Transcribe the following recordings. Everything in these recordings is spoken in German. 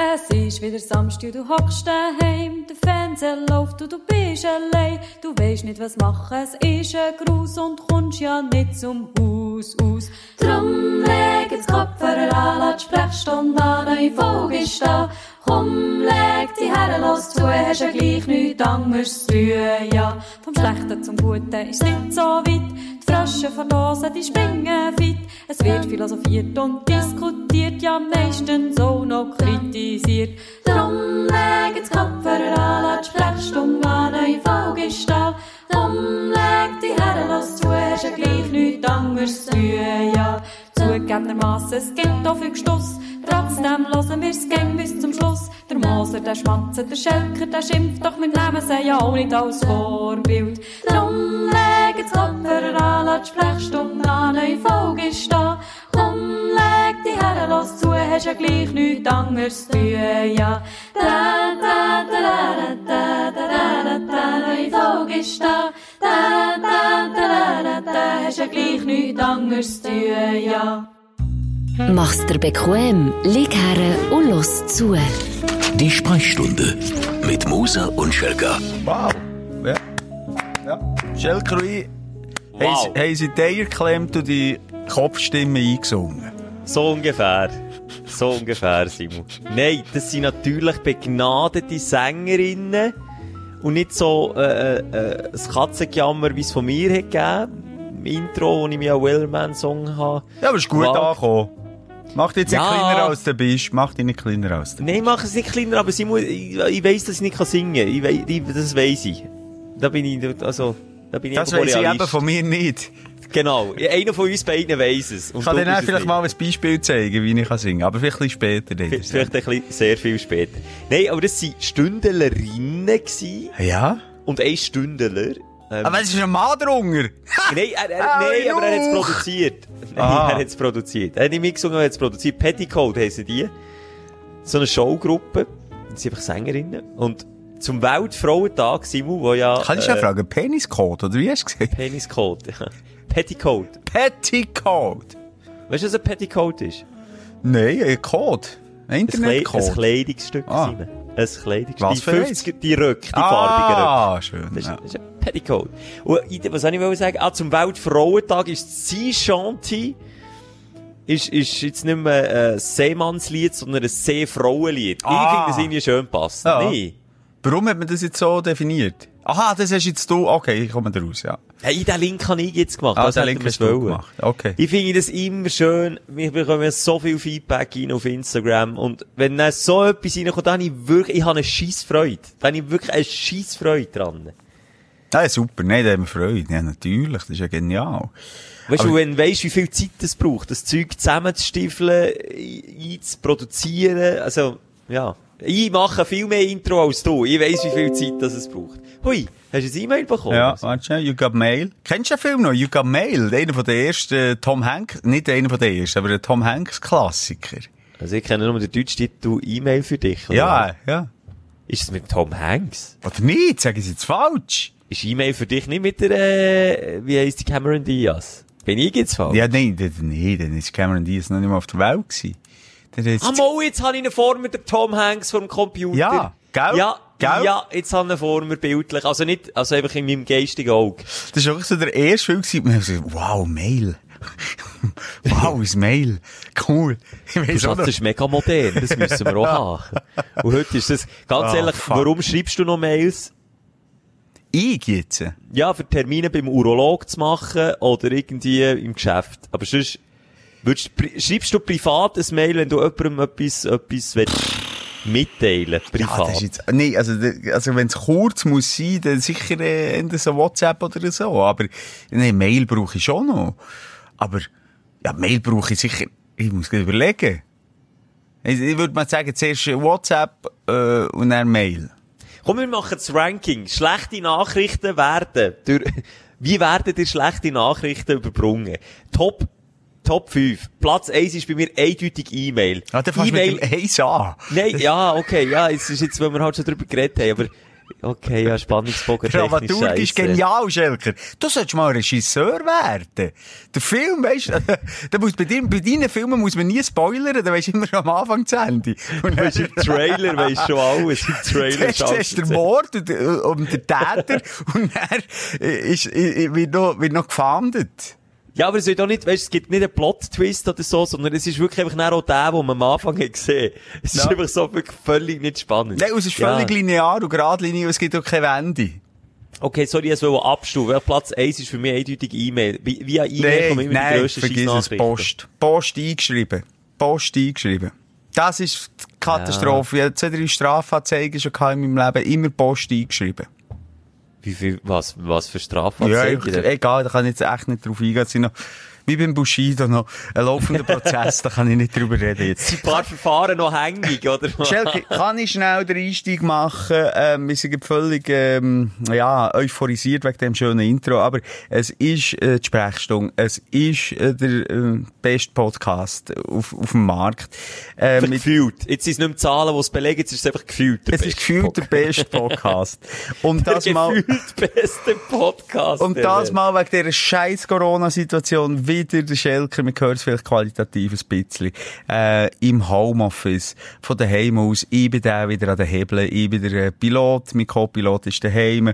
Es ist wieder Samstag, du hockst daheim, der Fernseher läuft und du bist allein. Du weisst nicht, was machen, es ist ein Gruß und kommst ja nicht zum Haus aus. Drum leg jetzt Kopfhörer an, lass die Sprechstunde an, neue Folge ist da. Komm, leg die Herren los zu, hast ja gleich nichts anderes zu tun, ja. Vom Schlechten zum Guten ist nicht so weit, Frösche verlosen, die springen fit. Es wird philosophiert und diskutiert, ja meistens auch noch kritisiert. Drum leg jetzt Kopfhörer an, lass die Sprechstunde an, neue Folge ist da. Drum leg die Herren los zu, hast ja gleich nichts anderes zu tun, ja. Zugegebenermassen, es gibt auch viel Gestuss, trotzdem hören wir's gern bis zum Schluss. Der Moser, der Schmatzer, der Schelker, der schimpft, doch wir nehmen sie ja auch nicht als Vorbild. Drum leg jetzt Kopfhörer an, lass die Sprechstunde an, neue Folge ist da. Komm, leg die Herren los zu, hast ja gleich nichts anderes zu ja. Da, da, da, da, da, da, da, da, da, neue Folge ist da. Da, da, da, da, da, da, hast ja gleich nichts anderes zu tun, ja. Mach's dir bequem, lieg her und los zu. Die Sprechstunde mit Musa und Schelga. Wow. Ja. ja. Schelkerui, Wow. haben, sie die Eier geklemmt und die Kopfstimme eingesungen? So ungefähr. So ungefähr, Simon. Nein, das sind natürlich begnadete Sängerinnen und nicht so äh, äh, das Katzengejammer, wie es von mir hat gegeben. Im Intro, wo ich mich an Wellerman-Song habe. Ja, aber ist gut angekommen. Mach dich jetzt nicht Ja. kleiner als du bist. Mach dich nicht kleiner als du Nein, mach es nicht kleiner, aber Simon, ich, ich weiss, dass ich nicht singen kann. Ich, wei- ich, das weiss ich. Da bin ich, also, da bin ich Das weiss ich eben von mir nicht. Genau. Einer von uns beiden weiss es. Und Ich kann dir bist vielleicht nicht. mal ein Beispiel zeigen, wie ich kann singen kann. Aber vielleicht ein bisschen später. dann. V- Vielleicht ein bisschen sehr viel später. Nein, aber das waren Stündlerinnen. Ja? Und ein Stündler. Ähm, Aber es ist ein Mann drunter. nein, er, er, Ah, nein, aber er hat es produziert. Nein, Ah. er hat es produziert. Er hat nicht mitgesungen, er hat es produziert. Petticoat heissen die. So eine Showgruppe. Das sind einfach Sängerinnen. Und zum Weltfrauentag, Simon, wo ja... Kann ich ja fragen, Peniscode, oder wie hast du gesagt? Peniscode. Petticoat. Petticoat. Weißt du, was ein Petticoat ist? Nein, ein Code. Ein Ein, Kle ein Internetcode. Kleidungsstück, Ah. Simon. Ein Kleidungsstück. Was die für eins? 50er, die Röcke, die farbigen Röcke. Ah, schön. Das ist, Ja. das ist ein Petticoat. Und was soll ich sagen? Ah, zum Weltfrauentag ist Sea Shanty, ist, ist jetzt nicht mehr ein Seemannslied, sondern ein Seefrauenlied. Ah. Ich finde das irgendwie schön passt. Ja. Nee. Warum hat man das jetzt so definiert? Aha, das hast jetzt du. Okay, ich komme da raus, ja. Hey, den Link habe ich jetzt gemacht. Ah, das den Link hast du gemacht. Okay. Ich finde das immer schön. Wir bekommen so viel Feedback rein auf Instagram. Und wenn dann so etwas reinkommt, dann habe ich wirklich, ich habe eine Scheissfreude. Dann habe ich wirklich eine Scheissfreude dran. Ah, super. Nein, da haben wir Freude. Ja, natürlich. Das ist ja genial. Weißt Aber- du, wenn du weißt, wie viel Zeit es braucht, das Zeug zusammenzustiefeln, ein- einzuproduzieren, also, ja. Ich mache viel mehr Intro als du. Ich weiss, wie viel Zeit das es braucht. Hui, hast du ein E-Mail bekommen? Ja, warte schnell. You Got Mail. Kennst du den Film noch? You Got Mail. Einer von den ersten äh, Tom Hanks, nicht einer von den ersten, aber der Tom Hanks Klassiker. Also ich kenne nur den deutschen Titel E-Mail für dich. oder Ja, ja. Ist es mit Tom Hanks? Oder nicht? Sagen sie jetzt falsch? Ist E-Mail für dich nicht mit der, äh, wie heisst die Cameron Diaz? Bin ich jetzt falsch? Ja, nein, nee, dann ist Cameron Diaz noch nicht mal auf der Welt gewesen. Ist Ah, jetzt habe ich ihn vor mir, der Tom Hanks vom Computer. Ja, gell? Ja, Gell? ja, jetzt habe ich vor mir bildlich. Also nicht, also einfach in meinem geistigen Auge. Das war auch so der erste Film gewesen. Und ich so, wow, Mail. wow, ein Mail. Cool. Ich Schatz, das ist mega modern, das müssen wir auch haben. Und heute ist das, ganz Ah, ehrlich, fuck. warum schreibst du noch Mails? Ich jetzt? Ja, für Termine beim Urolog zu machen oder irgendwie im Geschäft. Aber sonst, würdest, schreibst du privat ein Mail, wenn du jemandem etwas, etwas mitteilen Ja, privat? das ist jetzt, nee, also, also wenn es kurz muss sein, dann sicher äh, so WhatsApp oder so. Aber, nee, Mail brauche ich schon noch. Aber, ja, Mail brauche ich sicher, ich muss überlegen. Ich, ich würde mal sagen, zuerst WhatsApp, äh, und dann Mail. Komm, wir machen das Ranking. Schlechte Nachrichten werden durch, wie werden dir schlechte Nachrichten überbrungen? Top, Top 5. Platz 1 ist bei mir eindeutig E-Mail. Ah, dann fängst du mit dem an. Nein, ja, okay, ja, es ist jetzt, weil wir halt schon drüber geredet haben, aber Okay, ja, Spannungsbogen Dramaturgisch genial, Schelker. Du solltest mal Regisseur werden. Der Film, weisst du, da muss bei, dir, bei deinen Filmen muss man nie spoilern, da weisst du immer am Anfang zu Ende. Und weißt, im Trailer weisst schon alles. Im Trailer Zuerst ist der Mord und, und der Täter und er ist, ist, wird noch, wird noch gefahndet. Ja, aber es wird auch nicht, weißt, es gibt nicht einen Plot-Twist oder so, sondern es ist wirklich einfach auch der, den man am Anfang hat gesehen. Es ist Ja. einfach so wirklich völlig nicht spannend. Nein, es ist Ja. völlig linear und geradlinig und es gibt auch keine Wende. Okay, sorry, ich wollte abstufen. Platz 1 ist für mich eindeutig E-Mail. Via E-Mail kommen immer die nein, grössten vergiss es. Post. Post eingeschrieben. Post eingeschrieben. Das ist die Katastrophe. Ich hatte zwei, drei Strafanzeigen schon in meinem Leben. Immer Post eingeschrieben. Wie viel, was, was für Ja, Strafanzeigen? ich, egal, da kann ich jetzt echt nicht drauf eingehen. Wie beim Bushido noch ein laufender Prozess, da kann ich nicht drüber reden jetzt. Sind ein paar Verfahren noch hängig, oder? Schelke, kann ich schnell den Einstieg machen? Ähm, wir sind völlig ähm, ja, euphorisiert wegen dem schönen Intro, aber es ist äh, die Sprechstunde, es ist äh, der äh, beste Podcast auf, auf dem Markt. Äh, mit, gefühlt. Jetzt sind es nicht mehr Zahlen, die es belegen, jetzt ist es einfach gefühlt. der es ist gefühlt der beste Podcast. Und das der mal... gefühlt beste Podcast. Und das mal wegen dieser scheiß Corona-Situation wieder der Schelker, man hört es vielleicht qualitativ ein bisschen, äh, im Homeoffice, von daheim aus, ich bin der wieder an den Hebeln, ich bin der äh, Pilot, mein Co-Pilot ist daheim.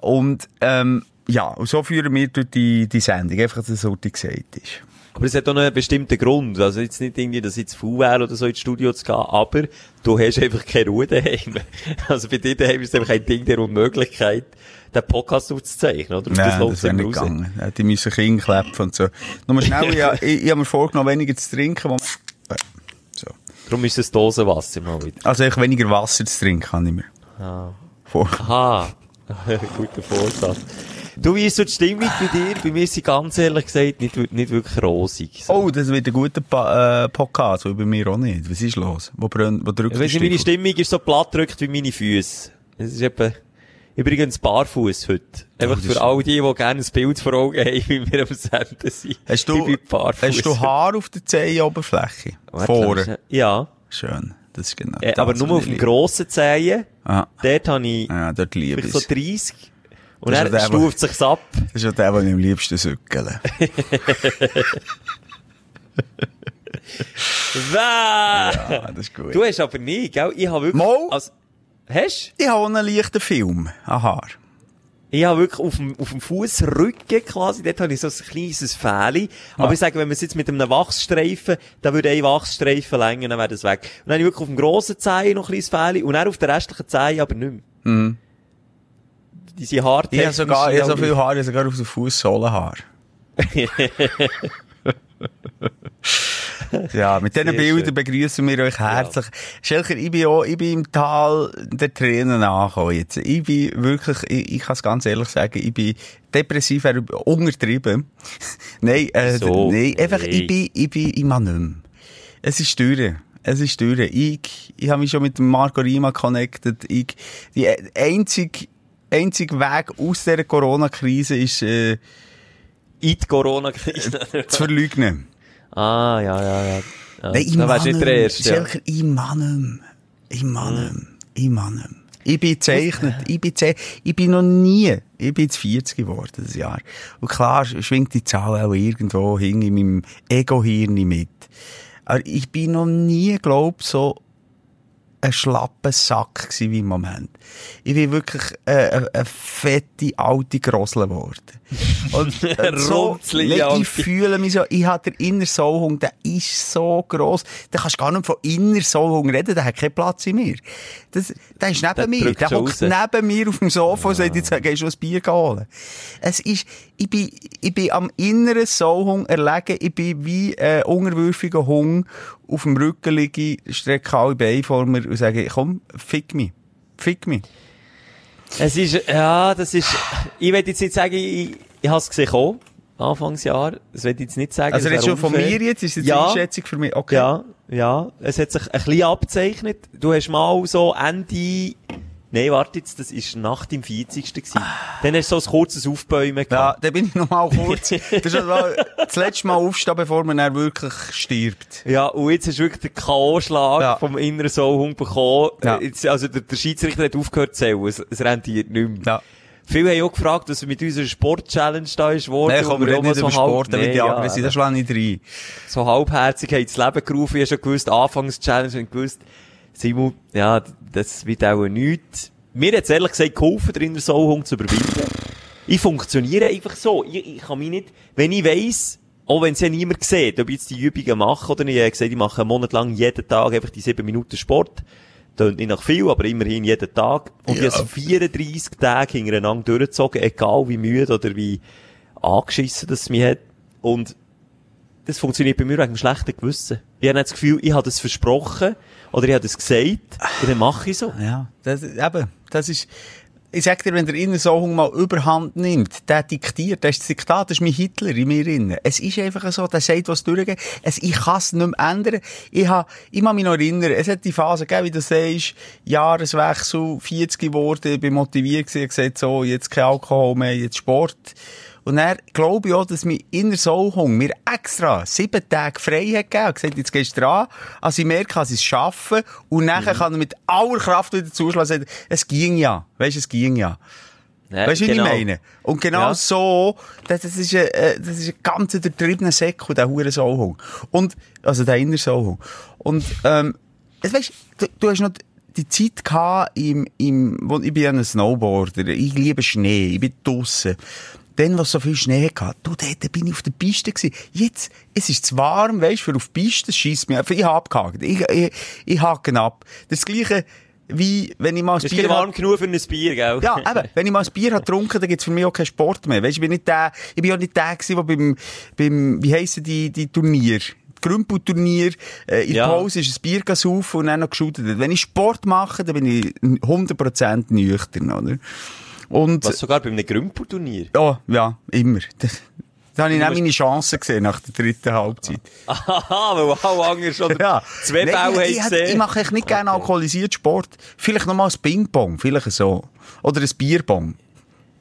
Und, ähm, ja, und so führen wir durch die, die Sendung, einfach, dass es so gesagt ist. Aber es hat auch noch einen bestimmten Grund. Also jetzt nicht irgendwie, dass ich zu faul wäre oder so ins Studio zu gehen, aber du hast einfach keine Ruhe daheim. Also bei dir daheim ist es einfach ein Ding der Unmöglichkeit, den Podcast aufzuzeichnen, oder? Und Nein, läuft das wäre nicht raus. gegangen. Ja, Die müssen Kinder klepfen und so. Nur schnell, ich, ich, ich habe mir vorgenommen, weniger zu trinken, wo man, so. Darum ist es Dosenwasser mal wieder. Also, ich weniger Wasser zu trinken, kann ich mir. Ah. Vor. Aha. Guter Vorsatz. Du, wie ist so die Stimmung bei dir? Bei mir ist sie ganz ehrlich gesagt nicht, nicht wirklich rosig. So. Oh, das wird ein guter pa äh, Podcast, weil bei mir auch nicht. Was ist los? Wo, brennt, wo drückt weiss nicht, meine? Stimmung ist so platt drückt wie meine Füße. Es ist etwa, übrigens barfuß heute. Einfach Oh, für all die, die gerne ein Bild vor Augen haben, wie wir am Senden sind. Hast du, hast du Haar auf der Zehenoberfläche? Vorne. Ja. Schön. Das ist genau Äh, das, aber nur auf dem grossen Zehen. Ah, Dort habe ich ja, dort liebe ich so es. 30. Und Das wo- stuft sich's ab. Das ist ja der, den ich am liebsten sückele. Ja, das ist gut. Du hast aber nie, gell? Ich habe wirklich... Mal. Also, hast? Ich habe einen leichten Film an Haar. Ich habe wirklich auf dem, auf dem Fußrücken quasi, dort habe ich so ein kleines Fähli. Aber Ah. ich sage, wenn man es jetzt mit einem Wachsstreifen, dann würde ein Wachsstreifen länger, dann wäre das weg. Und dann habe ich wirklich auf dem grossen Zehen noch ein kleines Fähli und dann auf der restlichen Zehen aber nicht mehr. Mhm. Diese Haare Ich habe sogar, ich habe so viel Haar, ich sogar auf der Fußsohlenhaar. ja, mit diesen Bildern begrüßen wir euch herzlich. Schelker, ich bin auch, ich bin im Tal der Tränen angekommen jetzt. Ich bin wirklich, ich, ich kann es ganz ehrlich sagen, ich bin depressiv, untertrieben. nein, äh, Wieso? nein, einfach, Nein. ich bin, ich bin, mag nicht mehr. Es ist durch. Es ist durch. Ich, ich habe mich schon mit Marco Rima connected. Ich, die einzige, einzige Weg aus dieser Corona-Krise ist, äh, in die Corona-Krise. zu verleugnen. Ah, ja, ja, ja. ja. Nein, ich du nicht der Erste. Ja. Ich mehr. Ich mehr. Ich mehr. Ich bin gezeichnet. Ich bin, ich bin noch nie, ich bin jetzt 40 geworden, das Jahr. Und klar schwingt die Zahl auch irgendwo hin in meinem Ego-Hirn mit. Aber ich bin noch nie, glaub, so ein schlapper Sack gsi wie im Moment. Ich bin wirklich äh, eine, eine fette alte Grossle geworden. Und, und so, ich fühle mich so, ich habe den inneren Soulhunger, der ist so gross. Da kannst du gar nicht von innerer Soulhunger reden, der hat keinen Platz in mir. Das, der ist neben Der mir, der hockt neben mir auf dem Sofa und sagt, jetzt gehst du ein Bier holen. Es ist, ich bin, ich bin am inneren Soulhunger erlegen, ich bin wie ein unterwürfiger Hund auf dem Rücken liege, strecke alle Beine vor mir und sage, komm, fick mich. Fick mich. Es ist, ja, das ist, ich will jetzt nicht sagen, ich, ich habe es gesehen kommen, Anfangsjahr. Das will ich jetzt nicht sagen. Also wäre du von mir jetzt? Ist jetzt Ja. eine Einschätzung für mich? Okay. Ja, ja. Es hat sich ein bisschen abgezeichnet. Du hast mal so Ende Nein, warte jetzt, das war nach dem 40. gewesen. Dann hast du so ein kurzes Aufbäumen Ja, gehabt. dann bin ich noch mal kurz. das ist also das letzte Mal aufstehen, bevor man dann wirklich stirbt. Ja, und jetzt hast du wirklich den K.O.-Schlag Ja. vom inneren Soulhund bekommen. Ja. Jetzt, also der, der Schiedsrichter hat aufgehört zu zählen. Es, es rentiert nicht mehr. Ja. Viele haben auch gefragt, was mit unserer Sport-Challenge da ist worden. Nein, komm, wir reden nicht über halb- Sport, Nee, die ja, anderen sind, das schlage ich rein. so halbherzig haben ins Leben gerufen. Ich habe schon gewusst, Anfangs-Challenge und gewusst, Simon, ja, das wird auch nichts. Mir hat es ehrlich gesagt geholfen, den inneren Soulhund zu überwinden. Ich funktioniere einfach so. Ich, ich kann mich nicht, wenn ich weiss, auch wenn es ja niemand sieht, ob ich jetzt die Übungen mache oder nicht, ich habe gesagt, ich mache einen Monat lang jeden Tag einfach die sieben Minuten Sport. Tönt nicht nach viel, aber immerhin jeden Tag. Und ich habe es 34 Tage hintereinander durchgezogen, egal wie müde oder wie angeschissen das mich hat. Und das funktioniert bei mir wegen dem schlechten Gewissen. Ich habe das Gefühl, ich habe das versprochen oder ich habe das gesagt und dann mache ich so. Ja, das, eben, das ist, ich sag dir, wenn der Innensohung mal Überhand nimmt, der diktiert, das ist das Diktat, das ist mein Hitler in mir drin. Es ist einfach so, der sagt, was durchgeht. Es, ich kann es nicht mehr ändern. Ich ha, ich kann mich noch erinnern, es hat die Phase gegeben, wie du sagst, Jahreswechsel, 40 geworden, ich bin motiviert gewesen, gesagt, so, jetzt kein Alkohol mehr, jetzt Sport. Und dann glaube ich auch, dass mein inner Soulhung mir extra sieben Tage frei hat gegeben. gesagt, jetzt gehst du dran. Also ich merke, dass ich es schaffe. Und nachher kann er mit aller Kraft wieder zuschlagen es ging ja. Weißt du, es ging ja. Ja, Weißt du, wie genau. ich meine? Und genau Ja. so, das, das ist ein, äh, das ist ein ganz übertriebener Säckel, der hure Soulhung. Und, also der inner Soulhung. Und, ähm, weißt, du, du hast noch die Zeit gehabt im, im, ich bin ja ein Snowboarder, ich liebe Schnee, ich bin draussen. Dann, was so viel Schnee hatte, du, dort bin ich auf der Piste gewesen. Jetzt, es ist zu warm, weisst, für auf die Piste, das scheisst mich einfach. Ich hab abgehakt. Ich, ich, ich hake ab. Das Gleiche, wie, wenn ich mal ein Es ist Bier hab- warm genug für ein Bier, gell? ja, eben. Wenn ich mal ein Bier habe getrunken, dann gibt's für mich auch keinen Sport mehr. Weißt, ich bin nicht der, ich bin auch nicht der gewesen, der beim, beim, wie heissen die, die Turnier? Grümpelturnier, äh, in der Ja. Pause ist ein Bier gesaufen und dann noch geschootet. Wenn ich Sport mache, dann bin ich 100% nüchtern, oder? Und, Was sogar bei einem Grümpelturnier. ja, ja, immer. Das, da habe ich dann meine Chancen gesehen nach der dritten Halbzeit. Aha, weil alle anderen schon Ja. zwei Bälle ich, ich, haben ich gesehen. mache echt nicht gerne alkoholisiert Sport. Vielleicht noch mal ein Ping-Pong, vielleicht so. Oder ein Bierbong.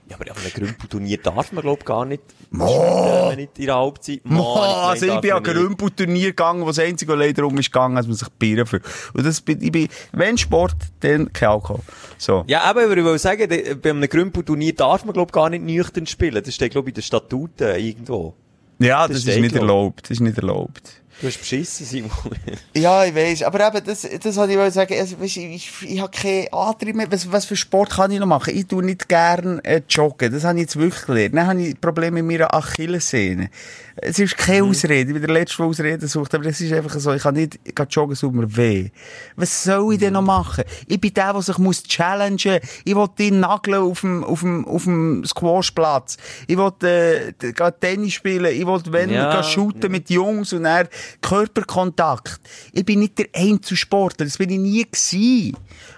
Ja, aber auf einem Grümpelturnier darf man, glaub gar nicht. Mo! Nicht in der Halbzeit. Mann, Mo, also ich bin an. Grümpelturnier gegangen, wo das einzige leider um ist gegangen, dass man sich Bier für. Und das bin, ich bin, wenn Sport, dann kein Alkohol. So. Ja, aber ich will sagen, bei einem Grümpelturnier darf man, glaub gar nicht nüchtern spielen. Das steht, glaub ich, in den Statuten irgendwo. Ja, Das das, steht, ist nicht glaub ich. erlaubt. Das ist nicht erlaubt. Du hast beschissen, Simon. Ja, ich weiss. Aber eben, das, das wollte ich sagen. Also, weisst, ich, ich, ich habe keinen Antrieb mehr. Was, was für Sport kann ich noch machen? Ich tue nicht gern äh, joggen. Das habe ich jetzt wirklich gelernt. Dann habe ich Probleme mit meiner Achillessehne. Es ist keine Ausrede. Ich bin der Letzte, der Ausreden sucht. Aber das ist einfach so. Ich kann nicht gehen joggen, es tut mir weh. Was soll ich denn noch machen? Ich bin der, der sich muss challengen. Ich will den nageln auf dem, auf dem, auf dem Squashplatz. Ich will, äh, Tennis spielen. Ich will, wenn, Ja, shooten mit Jungs und dann Körperkontakt. Ich bin nicht der Einzelsportler, das bin ich nie gewesen.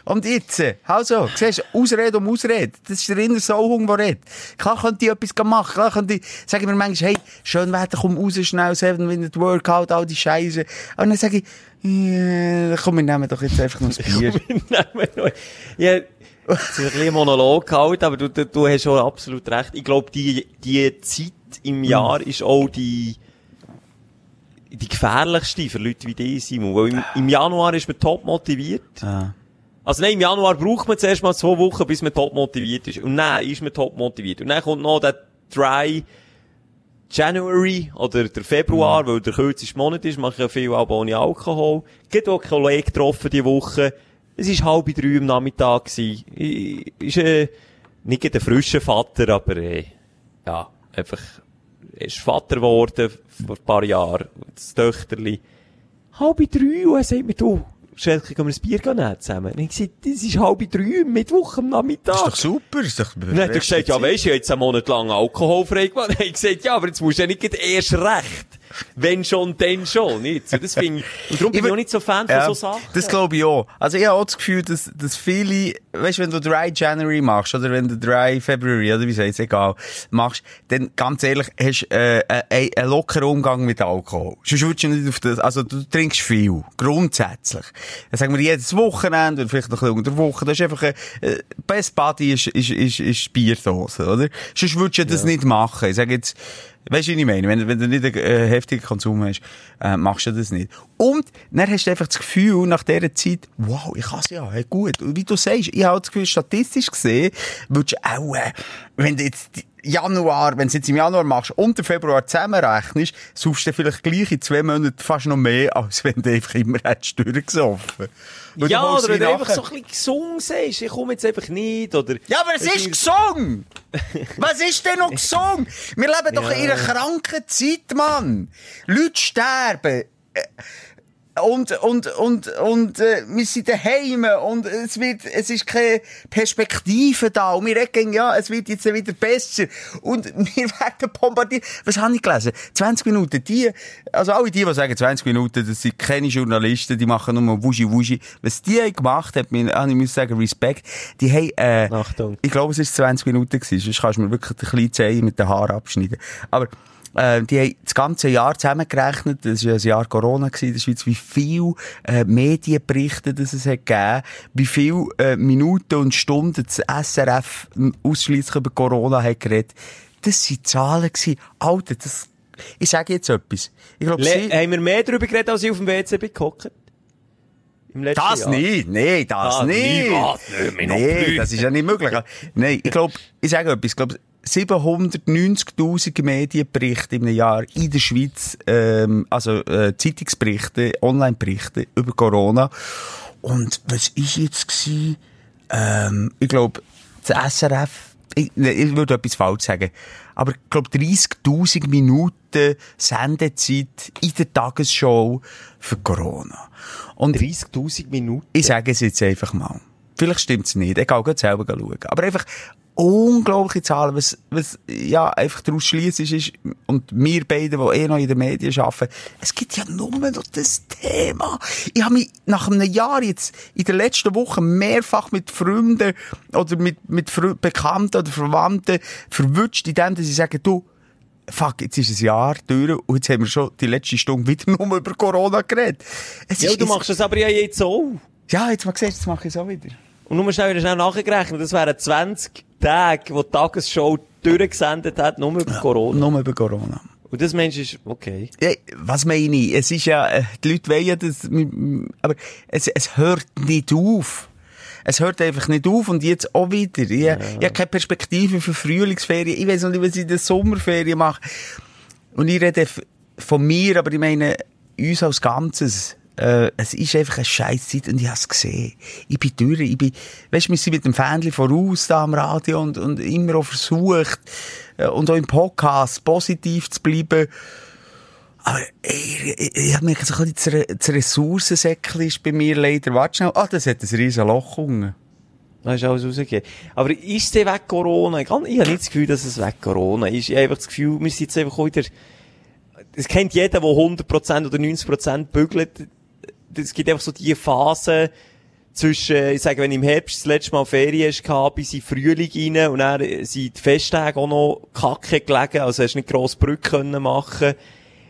Und jetzt, also, siehst du, Ausrede um Ausrede. Das ist der innere Sauhung, der redet. Klar könnte ich etwas machen, klar könnte ich, sagen mir manchmal, hey, schön Wetter, komm raus, schnell, seven minute workout, all die Scheiße. Und dann sage ich, ja, komm, wir nehmen doch jetzt einfach noch ein Bier. ja, es ist ein Monolog gehalten, aber du, du, du hast schon absolut recht. Ich glaube, die, die Zeit im Jahr ist auch die, die gefährlichste für Leute wie dich, Simon. Weil im, im Januar ist man top motiviert. Ah. Also nein, im Januar braucht man zuerst mal zwei Wochen, bis man top motiviert ist. Und dann ist man top motiviert. Und dann kommt noch der Dry January oder der Februar, weil der kürzeste Monat ist, mache ich ja viel auch ohne Alkohol. Geht auch Kollegen getroffen die Woche. Es ist halb drei am Nachmittag gewesen. Ist, äh, nicht ein frischer Vater, aber, äh, ja, einfach, er ist Vater geworden vor ein paar Jahren. Das Töchterli. Halb drei, und er sagt mir, du, Schelke, können wir ein Bier nehmen zusammen? Und ich gesagt, das ist halb drei, Mittwoch am Nachmittag. Das ist doch super, das ist doch Dann hat er gesagt, ja, weisst ich habe jetzt einen Monat lang alkoholfrei gemacht. Dann habe ich gesagt, ja, aber jetzt musst du ja nicht erst recht wenn schon, dann schon, nicht? So, das finde ich, und darum bin ich, Ich auch nicht so Fan von Ja, so Sachen. Das glaube ich auch. Also ich habe auch das Gefühl, dass, dass viele, weißt du, wenn du Dry January machst, oder wenn du Dry February, oder wie sagst egal, machst, dann ganz ehrlich, hast du äh, einen, einen lockeren Umgang mit Alkohol. Sonst würdest du nicht auf das, also du trinkst viel, grundsätzlich. Dann sagen wir jedes Wochenende, oder vielleicht noch ein bisschen unter der Woche, das ist einfach, ein, äh, Best Buddy ist, ist, ist, ist Bierdose, oder? Sonst würdest du das nicht machen. Ich sage jetzt, Weißt du, wie ich meine? Wenn, wenn du nicht einen äh, heftigen Konsum hast, äh, machst du das nicht. Und dann hast du einfach das Gefühl, nach dieser Zeit, wow, ich kann es ja, hey, gut. Und wie du sagst, ich habe das Gefühl, statistisch gesehen, würdest du auch, äh, wenn du jetzt Januar, wenn du jetzt im Januar machst und den Februar zusammenrechnest, suchst du vielleicht gleich in zwei Monaten fast noch mehr, als wenn du einfach immer hättest durchgesoffen. Weil Ja, oder wenn du einfach so ein bisschen gesungen sagst, ich komme jetzt einfach nicht, oder... Ja, aber es ist gesungen! Was ist denn noch gesungen? Wir leben doch in Ja. einer kranken Zeit, Mann. Leute sterben. Und, und, und, und, äh, wir sind daheim und es wird, es ist keine Perspektive da. Und wir denken, ja, es wird jetzt wieder besser. Und wir werden bombardiert. Was habe ich gelesen? 20 Minuten, die, also alle die, die sagen 20 Minuten, das sind keine Journalisten, die machen nur Wuschi Wuschi. Was die gemacht haben, mir- ich muss sagen, Respekt. Die haben, äh, Achtung. ich glaube, es ist 20 Minuten gewesen. Sonst kannst du mir wirklich den kleinen Zehen mit den Haaren abschneiden. Aber, äh, die haben das ganze Jahr zusammengerechnet, das war ja ein Jahr Corona gewesen in der Schweiz, wie viel äh, Medienberichte das es hat gegeben, wie viel äh, Minuten und Stunden das SRF ausschließlich über Corona hat geredet. Das waren Zahlen gewesen. Alter, das, ich sage jetzt etwas. Ich glaube, Le sie, haben wir mehr darüber geredet, als ich auf dem WC bin gehockt? Das Jahr. nicht, nee, das Ah, nicht. noch nee, das ist ja nicht möglich. Nein, ich glaube, ich sage etwas, ich glaube, 790.000 Medienberichte im Jahr in der Schweiz, ähm, also äh, Zeitungsberichte, Online-Berichte über Corona. Und was ist jetzt gewesen? Ähm, ich glaube, das SRF, ich, ne, ich würde etwas falsch sagen, aber ich glaube 30.000 Minuten Sendezeit in der Tagesshow für Corona. Und 30'000 Minuten. ich sage es jetzt einfach mal. Vielleicht stimmt's nicht. Egal, geht selber schauen. Aber einfach unglaubliche Zahlen, was, was, ja, einfach daraus schließt ist, und wir beide, die eh noch in den Medien arbeiten, es gibt ja nur noch das Thema. Ich habe mich nach einem Jahr jetzt in den letzten Wochen mehrfach mit Freunden oder mit, mit Bekannten oder Verwandten verwünscht, in dem, dass sie sagen, du, fuck, jetzt ist ein Jahr durch und jetzt haben wir schon die letzte Stunde wieder nur über Corona geredet. Es Ja, ist- du es- machst das aber ja jetzt auch. ja, jetzt mal gesehen, jetzt mache ich es auch wieder. Und nur schnell, wieder schnell nachgerechnet, das wären 20 Tage, wo die Tagesschau durchgesendet hat, nur über Corona. Nur über Corona. Und das Mensch ist, okay. Ja, was meine ich? Es ist ja, äh, die Leute wollen ja das, aber es, es hört nicht auf. Es hört einfach nicht auf und jetzt auch wieder. Ich, ich habe keine Perspektive für Frühlingsferien. Ich weiß noch nicht, was ich in der Sommerferien mache. Und ich rede von mir, aber ich meine, uns als Ganzes. Äh, es ist einfach eine scheiß Zeit und ich habe es gesehen. Ich bin durch, ich bin, weißt wir sind mit dem Fähnchen voraus da am Radio und, und immer auch versucht, äh, und auch im Podcast positiv zu bleiben. Aber ey, ich, ich habe ein bisschen, das, das Ressourcensäckchen ist bei mir leider, warte schnell, ah, das hat ein riesen Loch unten. Da ist alles rausgegeben. Aber ist es weg Corona? Ich, ich habe nicht das Gefühl, dass es weg Corona ist. Ich habe einfach das Gefühl, wir sind jetzt einfach wieder, es kennt jeder, der 100% oder 90% bügelt. Es gibt einfach so die Phase zwischen, ich sage, wenn im Herbst das letzte Mal Ferien gehabt, bis in Frühling rein und dann sind die Festtage auch noch kacke gelegen, also hast nicht grosse Brücke können.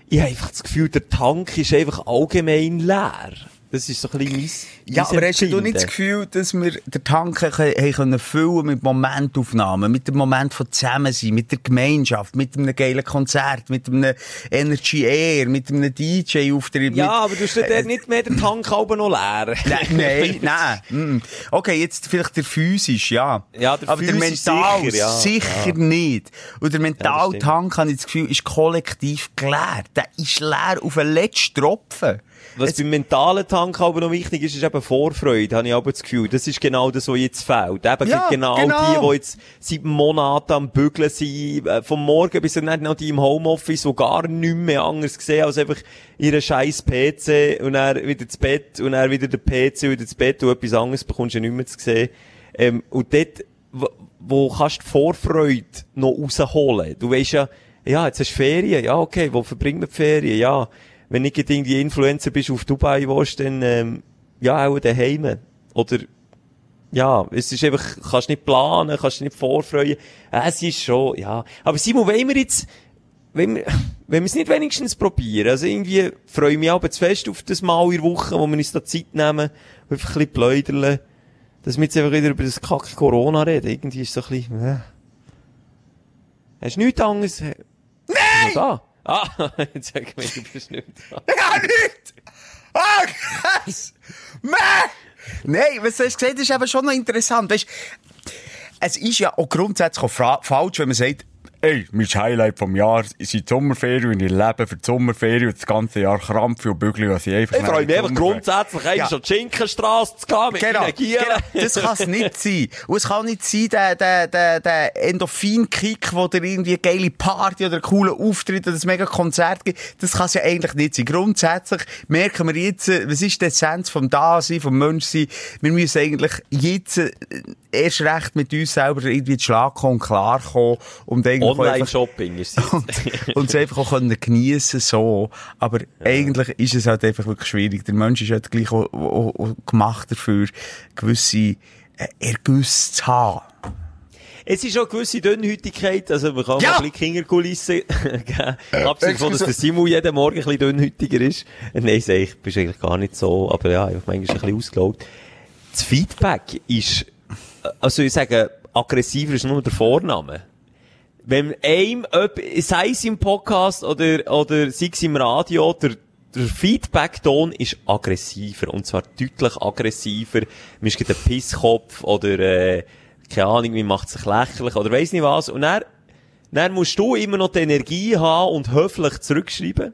Ich habe einfach das Gefühl, der Tank ist einfach allgemein leer. Das ist so ein bisschen mein, Ja, aber hast du nicht das Gefühl, dass wir den Tank können füllen mit Momentaufnahmen, mit dem Moment von Zusammensein, mit der Gemeinschaft, mit einem geilen Konzert, mit einem Energy Air, mit einem DJ-Auftritt. Ja, aber du hast dort nicht mehr den Tank halb noch leer. Nein, nein, nein. Okay, jetzt vielleicht der physisch, ja. Ja, der Aber der mental sicher, ja. sicher nicht. Und der Mentaltank, stimmt. habe ich das Gefühl, ist kollektiv geleert. Der ist leer auf den letzten Tropfen. Was beim mentalen Tank aber noch wichtig ist, ist eben Vorfreude, habe ich aber das Gefühl. Das ist genau das, was jetzt fehlt. Eben Ja, genau, genau. die, die jetzt seit Monaten am Bügeln sind, äh, vom Morgen bis dann noch die im Homeoffice, die gar nichts mehr anders sehen, als einfach ihren scheiß PC und dann wieder das Bett und dann wieder der PC und wieder das Bett und etwas anderes bekommst du ja nicht mehr zu sehen. Ähm, und dort, wo, wo kannst du die Vorfreude noch rausholen? Du weisst ja, ja, jetzt hast du Ferien, ja, okay, wo verbringt man die Ferien, ja. Wenn nicht irgendwie Influencer bist auf Dubai willst, dann, ähm, ja, auch daheim. Oder, ja, es ist einfach, kannst nicht planen, kannst nicht vorfreuen. Es ist schon, ja. Aber Simon, wollen wir jetzt, wenn wir, wenn wir es nicht wenigstens probieren, also irgendwie freue ich mich aber zu fest auf das Mal in der Woche, wo wir uns da Zeit nehmen, einfach ein bisschen pläudern, dass wir jetzt einfach wieder über das kacke Corona reden. Irgendwie ist es so ein bisschen, äh. Hast du nichts anderes? Nein! Da? Ah, jetzt sag ich mir, du bist nicht! Ah, krass! Mäh! Nein, was du hast gesagt, ist eben schon noch interessant. Weißt, es ist ja auch grundsätzlich falsch, wenn man sagt, ey, mein Highlight vom Jahr sind die Sommerferien und ich lebe für die Sommerferien und das ganze Jahr krampfe und bügle, was ich einfach Ich freue mich einfach grundsätzlich, einmal Ja. an die Schinkenstrasse zu gehen mit Genau, genau, das kann es nicht sein. Und es kann nicht sein, der, der, der, der Endorphin-Kick, wo dir irgendwie eine geile Party oder einen coolen Auftritt oder ein mega Konzert gibt. Das kann es ja eigentlich nicht sein. Grundsätzlich merken wir jetzt, was ist die Essenz vom Dasein, vom Menschsein? Wir müssen eigentlich jetzt äh, erst recht mit uns selber irgendwie zu Schlag kommen und klar kommen und einfach- Online-Shopping ist es. und, und es einfach auch können geniessen so. Aber eigentlich ist es halt einfach wirklich schwierig. Der Mensch ist halt gleich auch, auch, auch gemacht dafür, gewisse äh, Ergüsse zu haben. Es ist auch eine gewisse Dünnhäutigkeit, also man kann Ja! ein bisschen Kinderkulisse geben. Abgesehen davon, dass der Simon jeden Morgen ein bisschen dünnhäutiger ist. Äh, Nein, sag ich, bist eigentlich gar nicht so, aber ja, ich manchmal ein bisschen ausgelaugt. Das Feedback ist, äh, also ich sage, aggressiver ist nur der Vorname. Wenn einem, jemand- sei es im Podcast oder, oder sei es im Radio, der, der Feedback-Ton ist aggressiver. Und zwar deutlich aggressiver. Man ist gerade ein Pisskopf oder, äh, keine Ahnung, man macht sich lächerlich oder weiss nicht was. Und dann, dann musst du immer noch die Energie haben und höflich zurückschreiben.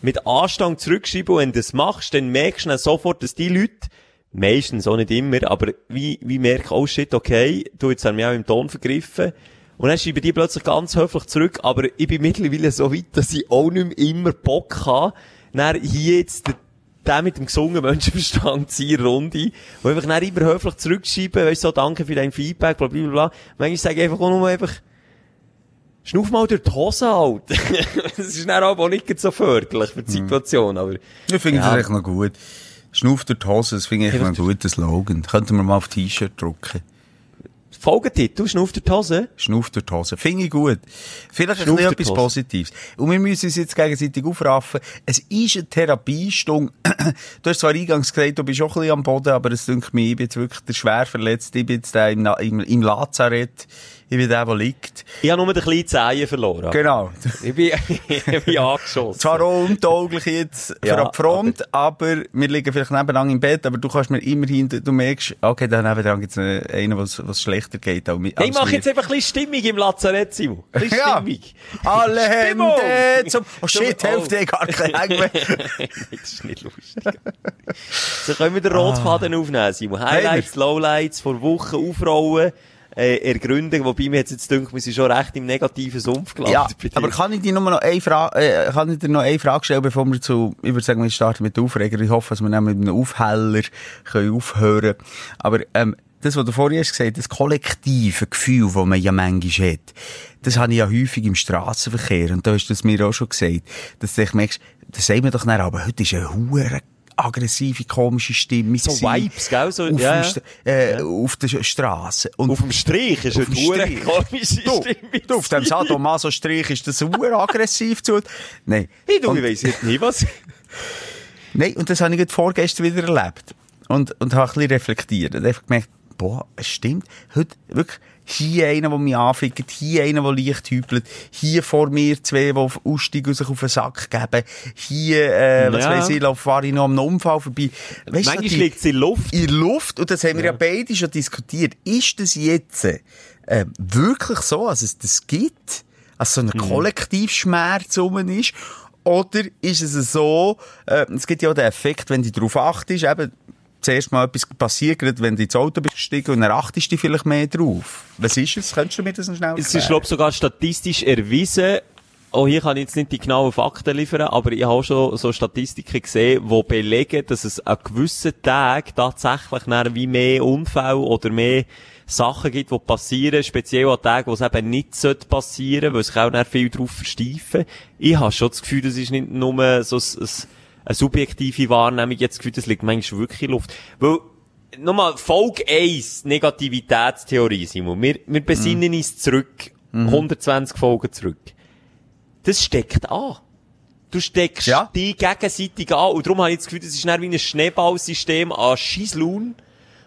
Mit Anstand zurückschreiben. Und wenn du das machst, dann merkst du dann sofort, dass die Leute, meistens auch nicht immer, aber wie, wie merken, oh shit, okay, du, jetzt haben wir auch im Ton vergriffen. Und dann schreiben die plötzlich ganz höflich zurück, aber ich bin mittlerweile so weit, dass ich auch nicht mehr immer Bock habe, dann hier jetzt der, der mit dem gesungenen Menschenverstand zur Runde, wo einfach dann immer höflich zurückschreiben, weißt du, so, danke für dein Feedback, bla, bla, bla, bla. Manchmal sage ich einfach auch nur einfach, schnuff mal durch die Hose halt. das ist dann auch nicht so förderlich für die Situation, aber, Ich finde Ja. das echt noch gut. Schnuff durch die Hose, das finde ich echt noch ein guter Slogan. Könnten wir mal auf T-Shirt drucken. Folgetitel, schnuff die Hose. Schnuff die Hose. Finde ich gut. Vielleicht ein Schnuff die etwas. Positives. Und wir müssen uns jetzt gegenseitig aufraffen. Es ist eine Therapiestunde. du hast zwar eingangs gesagt, du bist auch ein bisschen am Boden, aber es denkt mir, ich bin jetzt wirklich der schwer verletzt. Ich bin jetzt der im, im, im Lazarett. Ich bin der, der liegt. Ich habe nur den kleinen Zehen verloren. Genau. Ich bin, ich bin angeschossen. Zwar auch untauglich jetzt für Ja, die Front, aber, wir liegen vielleicht nebeneinander im Bett, aber du kannst mir immerhin, du merkst, okay, da nebenan gibt es einen, was, was schlechter geht. Als, ich mache jetzt einfach ein bisschen Stimmung im Lazarett, Simon. Ein bisschen Ja. Stimmung. Alle. Hände zum... Oh shit, Oh. Hälfte, ich gar kein Hänge mehr. Das ist nicht lustig. so können wir den Rotfaden aufnehmen, Simon. Highlights, Lowlights vor Wochen aufrollen, äh, ergründen, wobei mir jetzt jetzt denkt, wir sind schon recht im negativen Sumpf gelandet. Ja, aber kann ich dir nur noch eine Frage, äh, kann ich dir noch eine Frage stellen, bevor wir zu, ich würde sagen, wir starten mit Aufreger. Ich hoffe, dass wir dann mit einem Aufheller können aufhören. Aber, ähm, das, was du vorhin hast gesagt, das kollektive Gefühl, das man ja manchmal hat, das habe ich ja häufig im Strassenverkehr. Und da hast du es mir auch schon gesagt, dass du dich merkst, das sagen wir doch nicht, aber heute ist eine hure aggressive, komische Stimmung. So. Vibes, gell? So, auf, ja, dem äh, auf der Straße. Und Auf dem Strich ist eine Strich. komische Du, Stimmung. du, auf dem Sadomaso-Strich ist das sehr aggressiv zu. Nein. Hey, du, Und- ich weiss jetzt nicht, was... Nein, und das habe ich gerade vorgestern wieder erlebt. Und, und habe ein bisschen reflektiert. Und einfach gemerkt, boah, es stimmt. Heute wirklich hier einer, der mich anfickt, hier einer, der leicht hüpelt, hier vor mir zwei, die aussteigen und sich auf den Sack geben, hier, äh, was Ja. weiss ich, fahre ich noch am Unfall vorbei. Weißt du, Manchmal die- liegt es in Luft. in Luft, und das haben wir ja, beide schon diskutiert, ist das jetzt äh, wirklich so, dass es das gibt? Dass so ein Kollektivschmerz rum ist? Oder ist es so, äh, es gibt ja auch den Effekt, wenn du darauf achtest, eben, zuerst mal etwas passiert, gerade wenn du ins Auto bist gestiegen und dann achtest du vielleicht mehr drauf. Was ist es? Könntest du mir das noch schnell Es ist, erklären? glaube sogar statistisch erwiesen, auch hier kann ich jetzt nicht die genauen Fakten liefern, aber ich habe schon so Statistiken gesehen, die belegen, dass es an gewissen Tagen tatsächlich wie mehr Unfälle oder mehr Sachen gibt, die passieren, speziell an Tagen, wo es eben nicht sollte passieren, weil sich auch viel drauf versteifen. Ich habe schon das Gefühl, das ist nicht nur so ein, ein, eine subjektive Wahrnehmung, jetzt das Gefühl, das liegt manchmal wirklich in Luft. Weil, nochmal, Folge 1, Negativitätstheorie, Simon. Wir, wir besinnen uns zurück, 120 Folgen zurück. Das steckt an. Du steckst Ja. die gegenseitig an. Und darum habe ich das Gefühl, das ist dann wie ein Schneeballsystem an Scheisslaun.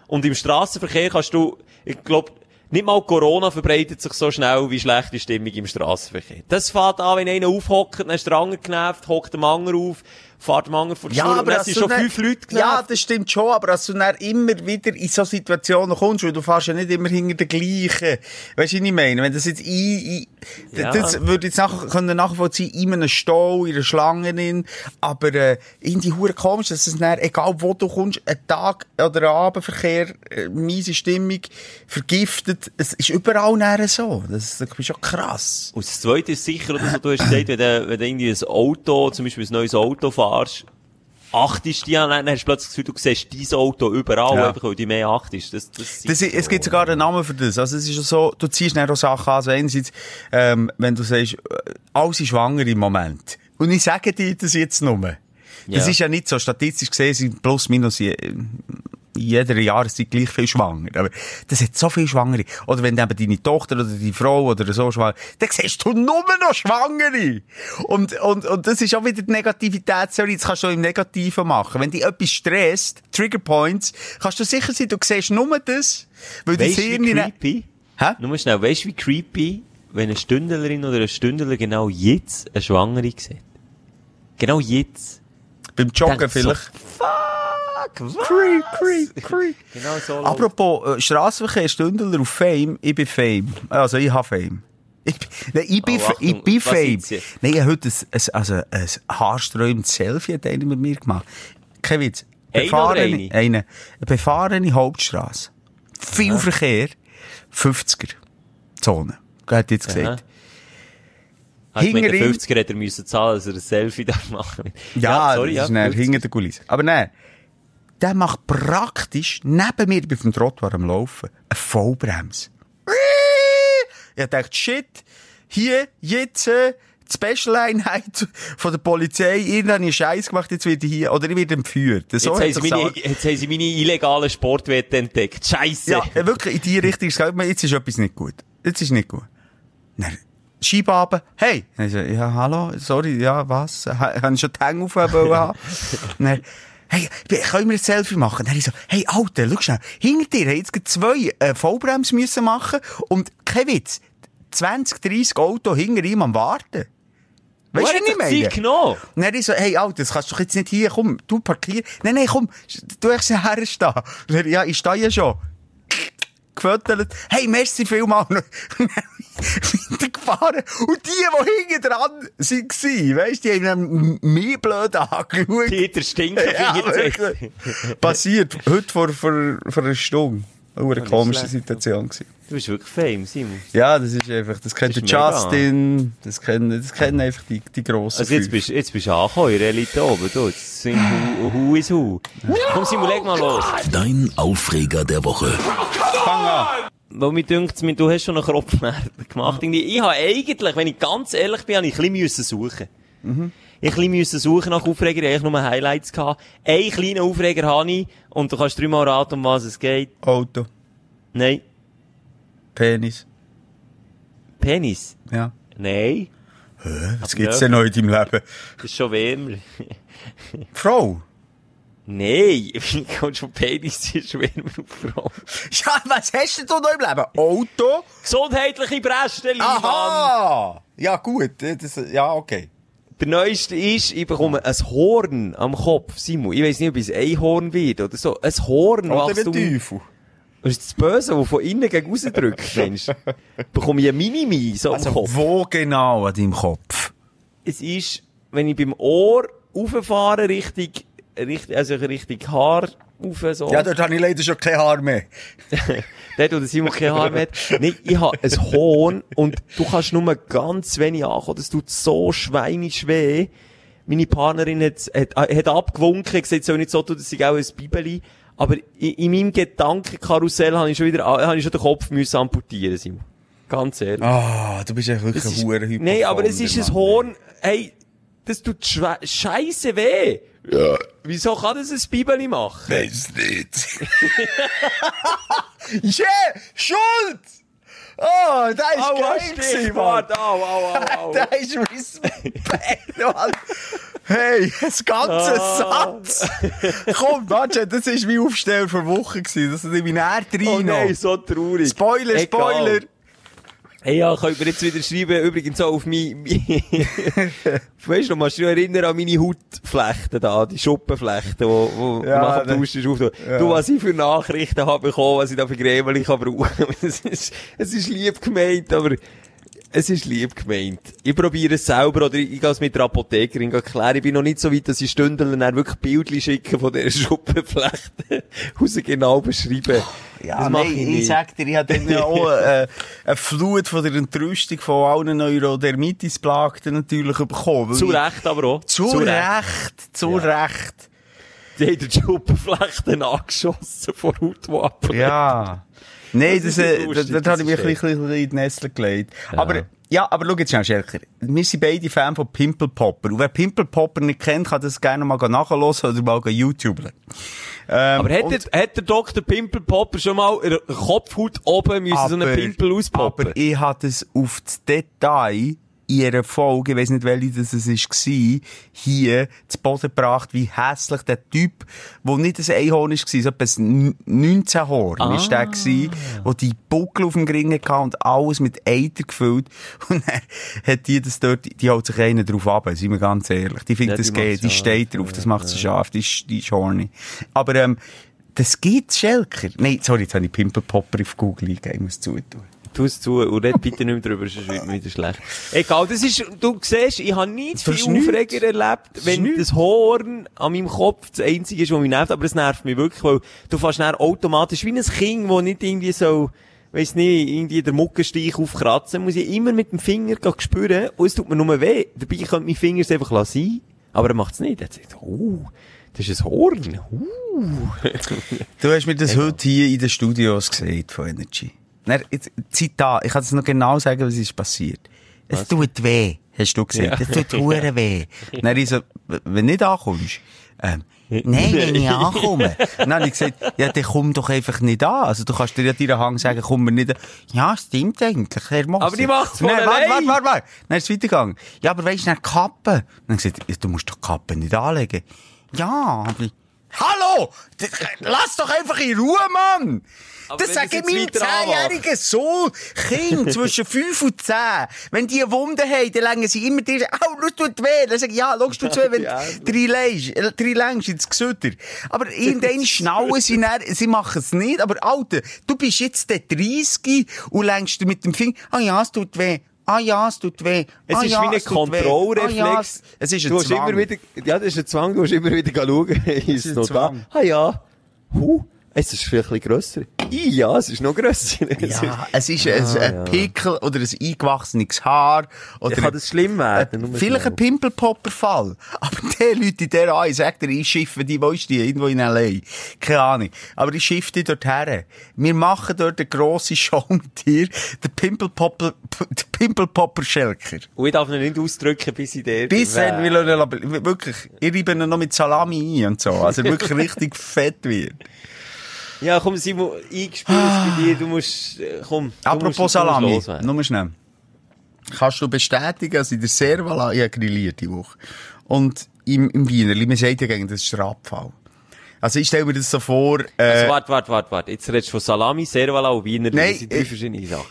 Und im Straßenverkehr kannst du, ich glaube, nicht mal Corona verbreitet sich so schnell wie schlechte Stimmung im Straßenverkehr. Das fährt an, wenn einer aufhockt, dann ist der andere genervt, hockt der Manger auf, fährt der Manger vor die Schnur, und dann als sind schon dann- fünf Leute genervt. Ja, das stimmt schon, aber dass du dann immer wieder in so Situationen kommst, weil du fährst ja nicht immer hinter den gleichen. Weißt du, was ich meine? Wenn das jetzt ein, ein Ja. das würde jetzt nachher, können nachvollziehen, in einem Stau, in einer Schlange drin, aber, äh, in die Hure komisch, dass es dann, egal wo du kommst, ein Tag oder ein Abendverkehr, äh, miese Stimmung, vergiftet, es ist überall dann so. Das, das ist schon krass. Und das Zweite ist sicher, oder so, du hast gesagt, wenn du, wenn du irgendwie ein Auto, zum Beispiel ein neues Auto fahrst, achtest du an, dann hast du plötzlich das Gefühl, du siehst dein Auto überall, Ja. einfach weil du mehr achtest. Das, das, Das, ist- es gibt sogar einen Namen für das. Also, es ist so, du ziehst dann auch Sachen an. Also, einerseits, ähm, wenn du sagst, äh, alle sind schwanger im Moment. Und ich sage dir das jetzt nur. Das Ja. ist ja nicht so. Statistisch gesehen sind plus minus jeder Jahreszeit gleich viel schwanger. Aber das hat so viel Schwangere. Oder wenn eben deine Tochter oder die Frau oder so schwanger, dann siehst du nur noch Schwangere. Und, und, und das ist auch wieder die Negativitätstheorie. Das kannst du im Negativen machen. Wenn dich etwas stresst, Trigger Points, kannst du sicher sein, du siehst nur das, weil Weißt Hirn... wie creepy? Hä? Nur schnell, weißt du, wie creepy, wenn eine Stündlerin oder ein Stündler genau jetzt eine Schwangere sieht? Genau jetzt. Beim Joggen Denkt so, vielleicht. Fuck, was? Creep, creep, creep. Genau so. läuft. Apropos äh, Strassenverkehr, Stündler auf Fame, ich bin Fame. Also ich habe Fame. Ich, nein, ich bin, Oh, ich bin Fame. Nein, ich habe heute ein, ein, also ein Selfie hat einer mit mir gemacht. Kein Witz. Befahrene, eine? eine. Eine befahrene Hauptstrasse. Viel Verkehr. 50er. Zone. Hat jetzt gesagt. Hast du mit den hinter ihm- 50er hätte er müssen zahlen, dass er ein Selfie darf machen Ja, sorry, das ist dann 50er. hinter der Kulisse. Aber nein, der macht praktisch neben mir, ich bin dem Trottoir am Laufen, eine Vollbremse. Ich dachte, shit, hier, jetzt, äh, die Special-Einheit von der Polizei, irgendwann habe ich Scheiß gemacht, jetzt werde ich hier, oder ich werde entführt. So Jetzt, haben sie meine, jetzt haben sie meine illegale Sportwette entdeckt. Scheisse. Ja, äh, wirklich, in die Richtung jetzt ist etwas nicht gut. Jetzt ist nicht gut. Dann, Scheibe hey! Dann ich so, ja, hallo, sorry, ja, was? Ha- Haben schon die Hänge aufheben wollen? Hey, können wir ein Selfie machen? Dann ich so, hey, Alter, schau schnell, hinter dir haben jetzt zwei äh, Vollbremse müssen machen und kein Witz, 20, 30 Auto hinter ihm am Warten. Weißt du, was ich meine? Zeit genommen? Und dann ich so, hey, Alter, das kannst du doch jetzt nicht hier, komm, du parkier. Nein, nein, komm, du hast herstehen. Er, ja, ich stehe ja schon. Gefüttert. Hey, merci vielmal. Weitergefahren. Und die, die hinten dran waren, weisst du, die haben mich blöd angeschaut. Peter Stinker Ja. Passiert. Heute vor, vor, vor einer Stunde. Eine komische. Situation gewesen. Du bist wirklich Fame, Simon. Ja, das ist einfach, das kennt Das. Justin, das kennen, das kennen einfach die, die grossen Also jetzt fünf. bist, jetzt bist du angekommen in der Elite oben, du. Jetzt sind Hu, Hu is Hu. Komm Simon, leg mal los. Dein Aufreger der Woche. Fang an. Weil mir dünkt, du hast schon einen Kropfschmerz gemacht. Ich habe eigentlich, wenn ich ganz ehrlich bin, habe ich ein bisschen müssen suchen. Ich ein bisschen suchen nach Aufreger, ich nur Highlights gehabt. Einen kleinen Aufreger habe ich, und du kannst dreimal raten, um was es geht. Auto, Nein. Penis. Penis? Ja. Nein. Was gibt's denn noch in deinem Leben? Das ist schon wärmer. Frau? Nein. Du von Penis ist wärmer auf Frau? Ja, was hast du denn noch im Leben? Auto? Gesundheitliche Bräste, lieber Mann. Aha! Ja, gut. Das, ja, okay. Der neueste ist, ich bekomme ein Horn am Kopf, Simon. Ich weiss nicht, ob es ein Einhorn wird oder so. Ein Horn wächst ein um... Teufel. Das ist das Böse, das von innen gegen raus drückt, Mensch. Bekomme ich ein Minimi so am Also, Kopf. wo genau an deinem Kopf? Es ist, wenn ich beim Ohr rauffahre, richtig, richtig, also richtig Haar, auf so. Ja, dort habe ich leider schon kein Haar mehr. Dort, wo der Simon kein Haar mehr hat. Nee, ich habe ein Horn und du kannst nur ganz wenig ankommen. Das tut so schweinisch weh. Meine Partnerin hat, hat, hat abgewunken, gesagt, soll nicht so tun, dass ich auch ein Bibeli. Aber in, in meinem Gedankenkarussell habe ich schon wieder, habe ich schon den Kopf müssen amputieren, Simon. Ganz ehrlich. Ah, du bist ja wirklich Das ein Hurenhypochonder. Nein, aber es ist ein. Horn, hey, das tut scheisse weh. Ja. Wieso kann das ein Bibeli machen? Weiß nicht. yeah, Schuld! Oh, der ist Aua, geil gewesen, Mann. au, au, au, au. Der ist Respekt, Mann. Hey, das ganze Ah. Satz. Komm, warte, das ist wie Aufsteller vor Wochen gewesen. Das ist wie näher Oh rein. nein, so traurig. Spoiler, Egal. Hey, ja, könnt ihr jetzt wieder schreiben, übrigens auch auf mein, weißt du, kannst du dich erinnern an meine Hautflechten da, die Schuppenflechten, wo, wo Ja, nach dem. Tausch ist aufgetan. Du, was ich für Nachrichten habe bekommen, was ich da für Grämel kann brauchen. es ist, es ist lieb gemeint, aber es ist lieb gemeint. Ich probiere es selber, oder ich, ich gehe es mit der Apothekerin klären. Ich bin noch nicht so weit, dass ich Stündchen dann wirklich Bildchen schicke von dieser Schuppenflechten, raus genau beschreiben. Ja, das mache nein, ich ich, sag dir, ich hatte dann ja auch äh, eine Flut von der Entrüstung von allen Neurodermitis-Plagten natürlich bekommen. Zu Recht aber auch. Zu, Recht, zu Recht. Die haben die Schuppenflechten angeschossen vor Hautwappen. Ja. Nein, Das das, ist äh, das, das das habe ich mich ein bisschen, in die Nestle gelegt. Aber, ja, aber schau jetzt schnell, Schelker. Wir sind beide Fan von Pimple Popper. Und wer Pimple Popper nicht kennt, kann das gerne mal nachhören oder mal YouTubeln. Ähm, Aber hat der, hat der Dr. Pimpel Popper schon mal in der Kopfhaut oben müssen so einen Pimpel auspoppen? Aber ich hatte es auf das Detail in einer Folge, ich weiss nicht, welche das es war, hier zu Boden gebracht, wie hässlich der Typ, der nicht ein Einhorn war, so etwas 19 Horn, Ah. ist der gewesen, die Buckel auf dem Gring hatte und alles mit Eiter gefüllt. Und dann hat die das dort, die holt sich einen drauf ab, sind wir ganz ehrlich. Die findet Ja, das macht's die steht drauf, das macht sie scharf, die ist, die ist horny. Aber, ähm, das gibt's, Schelker. Nein, sorry, jetzt habe ich Pimple Popper auf Google eingegeben, ich muss zutun. Tu es zu und red bitte nicht mehr drüber, sonst wird mir wieder schlecht. Egal, das ist, du siehst, ich habe nicht Das viel. Aufreger erlebt, wenn nichts. das Horn an meinem Kopf das einzige ist, was mich nervt, aber es nervt mich wirklich, weil du fährst dann automatisch wie ein Kind, das nicht irgendwie so, weiss nicht, irgendwie der Muckenstich aufkratzen, muss ich immer mit dem Finger spüren und es tut mir nur weh. Dabei könnte mein Finger es einfach sein, aber er macht es nicht. Er sagt, oh, das ist ein Horn. Uh. Du hast mir das heute hier in den Studios gesagt von Energy. Dann, jetzt, Zitat, ich kann es noch genau sagen, was ist passiert. Es tut weh, hast du gesagt. Ja. Es tut hure weh. Dann ich so, wenn du nicht ankommst, ähm, Nein, wenn ich ankomme. Dann habe ich gesagt, ja, dann komm doch einfach nicht an. Also, du kannst dir ja deinen Hang sagen, komm mir nicht an. Ja, stimmt eigentlich, Herr Moser. Aber die macht's Nein, von warte, allein. warte, warte, warte. Dann ist es weitergegangen. Ja, aber weisst du, dann Kappe. Dann ich gesagt, ja, du musst doch Kappe nicht anlegen. Ja, aber ich, Hallo! Lass doch einfach in Ruhe, Mann! Aber das wenn sage das ich jetzt meinem zehnjährigen Sohn. Kind zwischen fünf und zehn. Wenn die eine Wunde haben, dann legen sie immer dir, au, das tut weh. Dann sag ich, ja, schaust du zu, wenn Ja. du drei längst, ins Gesütter. Aber irgendwann schnallen sie dann, sie machen es nicht. Aber Alter, du bist jetzt der 30 und längst mit dem Finger, ah ja, es tut weh. Ah ja, es tut weh. Es ah, ist ja, wie ein. Kontrollreflex. Ah, ja, es- es ist ein du Zwang. immer wieder, ja, das ist ein Zwang, du musst immer wieder schauen, ist ist es noch da? Zwang. Ah ja, huh, es ist vielleicht ein bisschen grösser. I, ja, es ist noch grösser. Ja, es ist ein, ein Pickel oder ein eingewachsenes Haar. Oder Kann das schlimm werden? Nur vielleicht ein Pimpelpopper-Fall. Aber die Leute in der an, ich sag dir, ich schiffe die, wo ist die? Irgendwo in L.A. Keine Ahnung. Aber ich schiffe die dort her. Wir machen dort eine grosse Show mit dir. Der Pimpelpopper, der Pimpelpopper-Schelker. Und ich darf ihn nicht ausdrücken, bis ich der... Bis dann, wir lassen ihn aber, wirklich, ich reibe ihn noch mit Salami ein und so. Also wirklich richtig fett wird. Ja, komm, Simon, eingespielt bei dir, du musst, äh, komm. du Apropos musst, Salami, nur schnell. Kannst du bestätigen, dass in der Servala, ich habe grilliert die Woche. Und im, im Wienerli, man sagt ja gegen das ist der Abfall. Also ich stelle mir das so vor, äh, Also, warte, warte, warte, warte. Jetzt redest du von Salami, Servala und Wiener. Nein, das sind drei äh, verschiedene Sachen.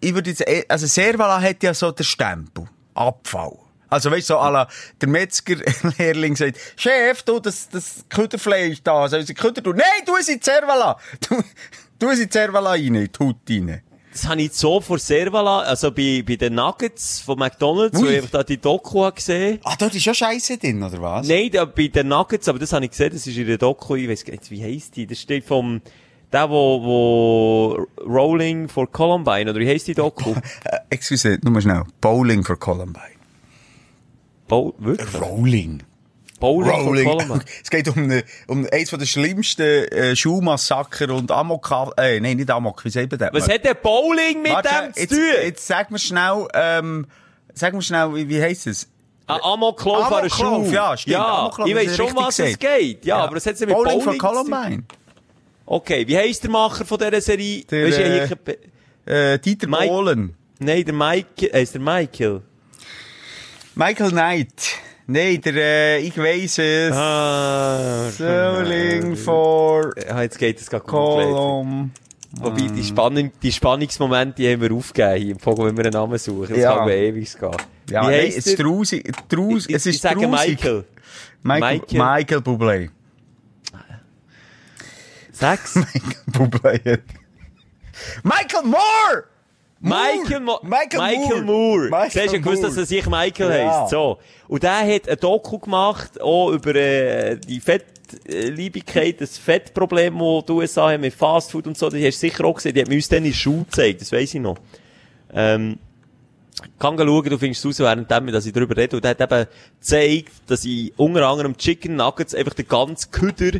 ich würde jetzt, eh- also Servala hat ja so den Stempel. Abfall. Also weißt du, so, la, der Metzger-Lehrling sagt, Chef, du, das, das Kütterfleisch da, soll ich Kütter tun? Nein, tu es in die Servala! Tu, tu es in die Servala rein, in die Haut rein. das habe ich so vor Servala, also bei, bei den Nuggets von McDonalds, Ui. wo ich da die Doku gesehen. Ah, dort ist schon Scheiße drin, oder was? Nein, da, bei den Nuggets, aber das habe ich gesehen, das ist in der Doku, ich weiss nicht, wie heisst die? Das steht vom, der, wo, wo Rolling for Columbine, oder wie heisst die Doku? Äh, excuse, nur mal schnell. Bowling for Columbine. Bo wirklich? Rolling. Bowling Columbine. Es geht um, eine, um eins von der schlimmsten äh, Schulmassaker und Amok, äh, nein, nicht Amok, wie sagt man das? Was hat der Bowling mit Warte, dem zu jetzt, tun? jetzt sag mir schnell, ähm, sag mir schnell, wie, wie heisst es? Ein Amoklauf an der Amoklauf, Schule. ja, stimmt. Ja, Amoklauf, ich das ist schon, was es geht. Ja, aber was hat mit Bowling zu tun? Columbine. Okay, wie heisst der Macher von dieser Serie? Der, du, äh, Äh, Dieter Mike- Bohlen. Nein, der Mike, der Michael. Michael Knight. Nein, der, äh, ich weiss es. Ah, for Ja, jetzt geht es gerade komplett. Wobei, die, Spannung, die Spannungsmomente, die haben wir aufgegeben hier im Vogel, wenn wir einen Namen suchen. Das Ja. kann ewig gehen. Ja, Wie heisst es ist trusig, trus, es ist ich sage. Michael. Michael, Michael. Michael Bublé. Sechs. Michael Bublé. Michael Moore! Michael, Mo Michael, Michael Moore. Moore. Michael Siehst du, gewusst, dass er sich Michael Ja. heisst. So. Und der hat ein Doku gemacht, auch über äh, die Fettliebigkeit, das Fettproblem, das die USA haben mit Fastfood und so. Die hast du sicher auch gesehen. Die hat mir uns dann in der Schule gezeigt, das weiss ich noch. Ähm, kann schauen, du findest es raus, während dass ich darüber rede. Und der hat eben gezeigt, dass ich unter anderem Chicken Nuggets einfach den ganzen Küder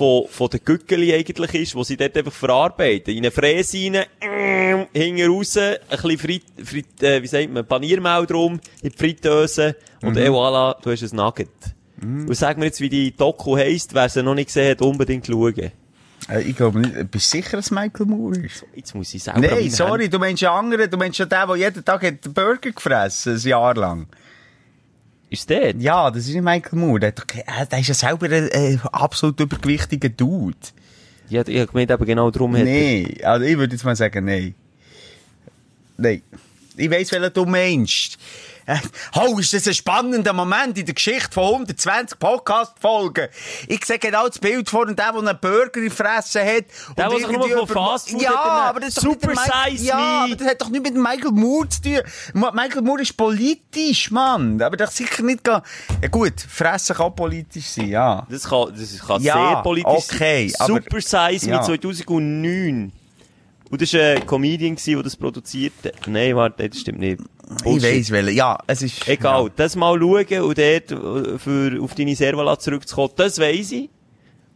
von, von den Gückeli eigentlich ist, wo sie dort einfach verarbeiten. In eine Fräse rein, ähm, hinten raus, ein bisschen Frit, Frit, äh, wie sagt man, Paniermehl drum, in die Fritteuse, und eh voilà, du hast ein Nugget. Und sag mir jetzt, wie die Doku heisst, wer sie noch nicht gesehen hat, unbedingt schauen. Äh, ich glaube nicht. Bist du sicher, dass Michael Moore ist? Jetzt muss ich selber Nein, sorry, du meinst ja anderen. Du meinst ja den, der jeden Tag hat Burger gefressen, ein Jahr lang. Ist der? Ja, das ist Michael Moore. Der, der ist ja selber ein äh, absolut übergewichtiger Dude. Ja, ich hab gemeint, eben genau darum er- Nein, also ich würde jetzt mal sagen, nein. Nein. Ich weiss, welchen du meinst. Oh, ist das ein spannender Moment in der Geschichte von 120 Podcast-Folgen. Ich sehe genau das Bild vor dem, der, einen Burger gefressen hat. Der, der sich nur von Fastfood Ja, aber das Super Size Ja, aber das hat doch nicht mit Michael Moore zu tun. Michael Moore ist politisch, Mann. Aber das sicher nicht. Ja gut, fressen kann politisch sein, ja. Das kann, das kann Ja, sehr politisch okay, sein. aber- Super Size Ja. mit 2009. Und das war ein Comedian, der das produziert hat. Nein, warte, das stimmt nicht. Ich Bullshit. weiss welchen. Ja, es ist... Egal, das mal schauen und dort äh, für, auf deine Servala zurückzukommen, das weiss ich.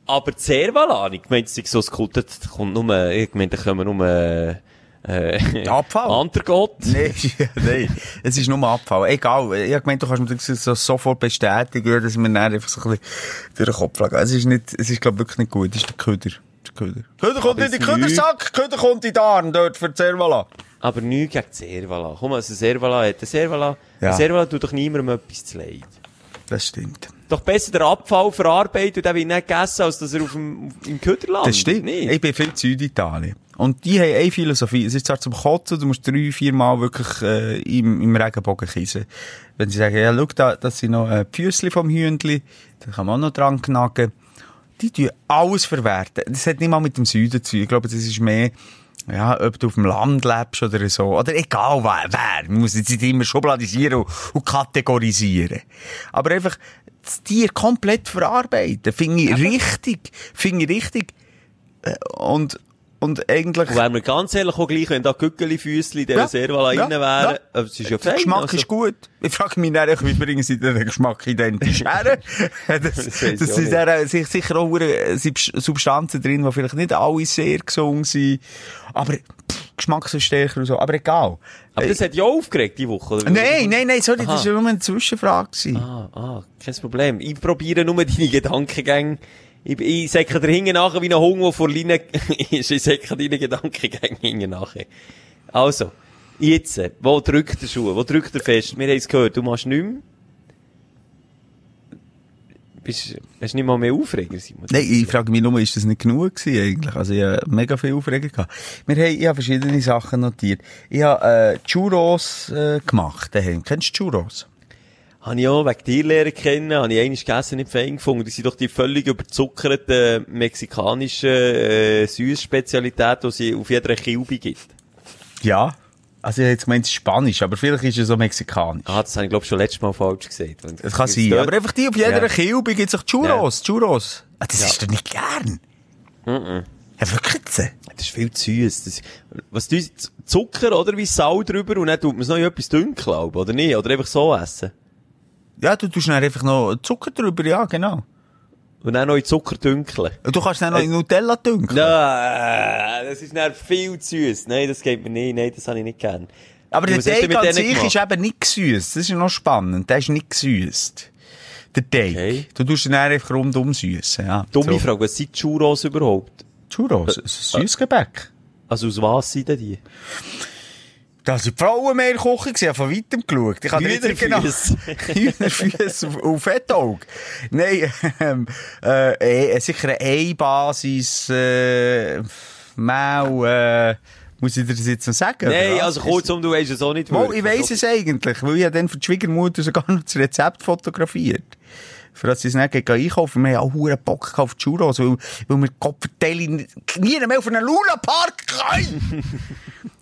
Aber die Servala, ich meine, es ist so das kommt nur, ich meine, da kommen nur, äh, Abfall. Andergott. Nein, nein, es ist nur Abfall. Egal, ich gemeint, du kannst mir das so sofort bestätigen, dass wir dann einfach so ein bisschen durch den Kopf schlagen. Es ist nicht, es ist glaub wirklich nicht gut, es ist der Köder. Der Köder. Köder kommt in den Ködersack, Köder kommt in den Arm dort für die Servala. Aber nichts gegen die Servala. Komm, also Servala hat, der Servala, Ja. der Servala tut doch niemandem etwas zu leid. Das stimmt. Doch besser den Abfall verarbeiten und den wird nicht gegessen, als dass er auf dem, auf, im Köder landet. Das stimmt. Nicht? Ich bin viel in Süditalien. Und die haben eine Philosophie. Es ist zwar zum Kotzen, du musst drei, vier Mal wirklich äh, im, im Regenbogen kissen. Wenn sie sagen, ja, schau, da, das sind noch äh, die Füssli vom Hühnli, da kann man auch noch dran knacken. Die tun alles verwerten. Das hat nicht mal mit dem Süden zu tun. Ich glaube, das ist mehr, ja, ob du auf dem Land lebst oder so. Oder egal wer. wer. Man muss jetzt nicht immer schubladisieren und, und kategorisieren. Aber einfach das Tier komplett verarbeiten. Finde ich richtig. Finde ich richtig. Äh, Und, und eigentlich... Und wären wir ganz ehrlich auch gleich, wenn da Gückeli-Füssli in dieser Ja, Servala ja, wären, ja. aber es ist ja Der fein. Geschmack also. ist gut. Ich frage mich dann, wie bringen sie den Geschmack identisch her? das, Das das, sind dann sich- sicher auch Subs- Substanzen drin, die vielleicht nicht alle sehr gesund sind. Aber pff, Geschmack so stärker und so. Aber egal. Aber das hat ja aufgeregt, die Woche, oder? Äh, Nein, nein, nein, sorry, Aha. das war nur eine Zwischenfrage. Ah, ah, kein Problem. Ich probiere nur deine Gedankengänge. Ich, ich säcke dir hinten nachher wie ein Hund, der vor Linie ist. Ich säcke deine Gedankengänge hinten nachher. Also, jetzt, wo drückt der Schuh? Wo drückt er fest? Wir haben es gehört, du machst nichts mehr. Bist, hast nicht mal mehr Aufreger, Simon? Nein, ich frage mich nur, ist das nicht genug gewesen eigentlich? Also ich habe mega viel Aufregung gehabt. Wir haben, ich habe verschiedene Sachen notiert. Ich habe äh, Churros äh, gemacht daheim. Kennst du Churros? Habe ich auch wegen dir lernen kennen, habe ich einmal gegessen, nicht fein gefunden. Das sind doch die völlig überzuckerten mexikanischen äh, Süßspezialitäten, die es auf jeder Kilbe gibt. Ja. Also ich hätte jetzt gemeint, es ist Spanisch, aber vielleicht ist es so mexikanisch. Ah, das habe ich, glaube ich, schon letztes Mal falsch gesagt. Das kann sein. dort- Aber einfach die auf jeder Ja. Kilbe gibt es auch Churros. Churros. Ah, das Ja. ist doch nicht gern. Ja, wirklich. Das ist viel zu süß. Das, was du, Zucker, oder? Wie Sau drüber und dann tut man es noch in etwas dünn, glaube oder nicht? Oder einfach so essen. Ja, du tust dann einfach noch Zucker drüber, ja, genau. Und dann noch in Zucker dünkeln. Du kannst dann noch in Nutella dünkeln. Nein, das ist dann viel zu süß. Nein, das geht mir nicht. Nein, das habe ich nicht gern. Aber der Teig an sich ist eben nicht gesüßt. Das ist noch spannend. Der ist nicht gesüßt. Der Teig. Okay. Du tust ihn dann einfach rundum süßen, ja. Dumme So. Frage, was sind Churros überhaupt? Churros, ein Süßgebäck. Also aus was sind denn die? Da sind Frauen mehr der gewesen, ich habe von weitem geschaut. Ich habe nicht genau... Hühnerfüsse auf, auf Fettauge. Nein, ähm, äh, eh, sicher eine Ei-Basis, äh, Mehl, äh, muss ich dir das jetzt noch sagen? Nein, also kurzum, du weisst es auch nicht Mal, ich weiss es eigentlich, weil ich ja dann für die Schwiegermutter sogar noch das Rezept fotografiert. Für das sie es nicht gehen einkaufen. Wir haben auch hohen Bock auf Churros, weil, weil wir Kopfverteile nie mehr auf einen Luna-Park können.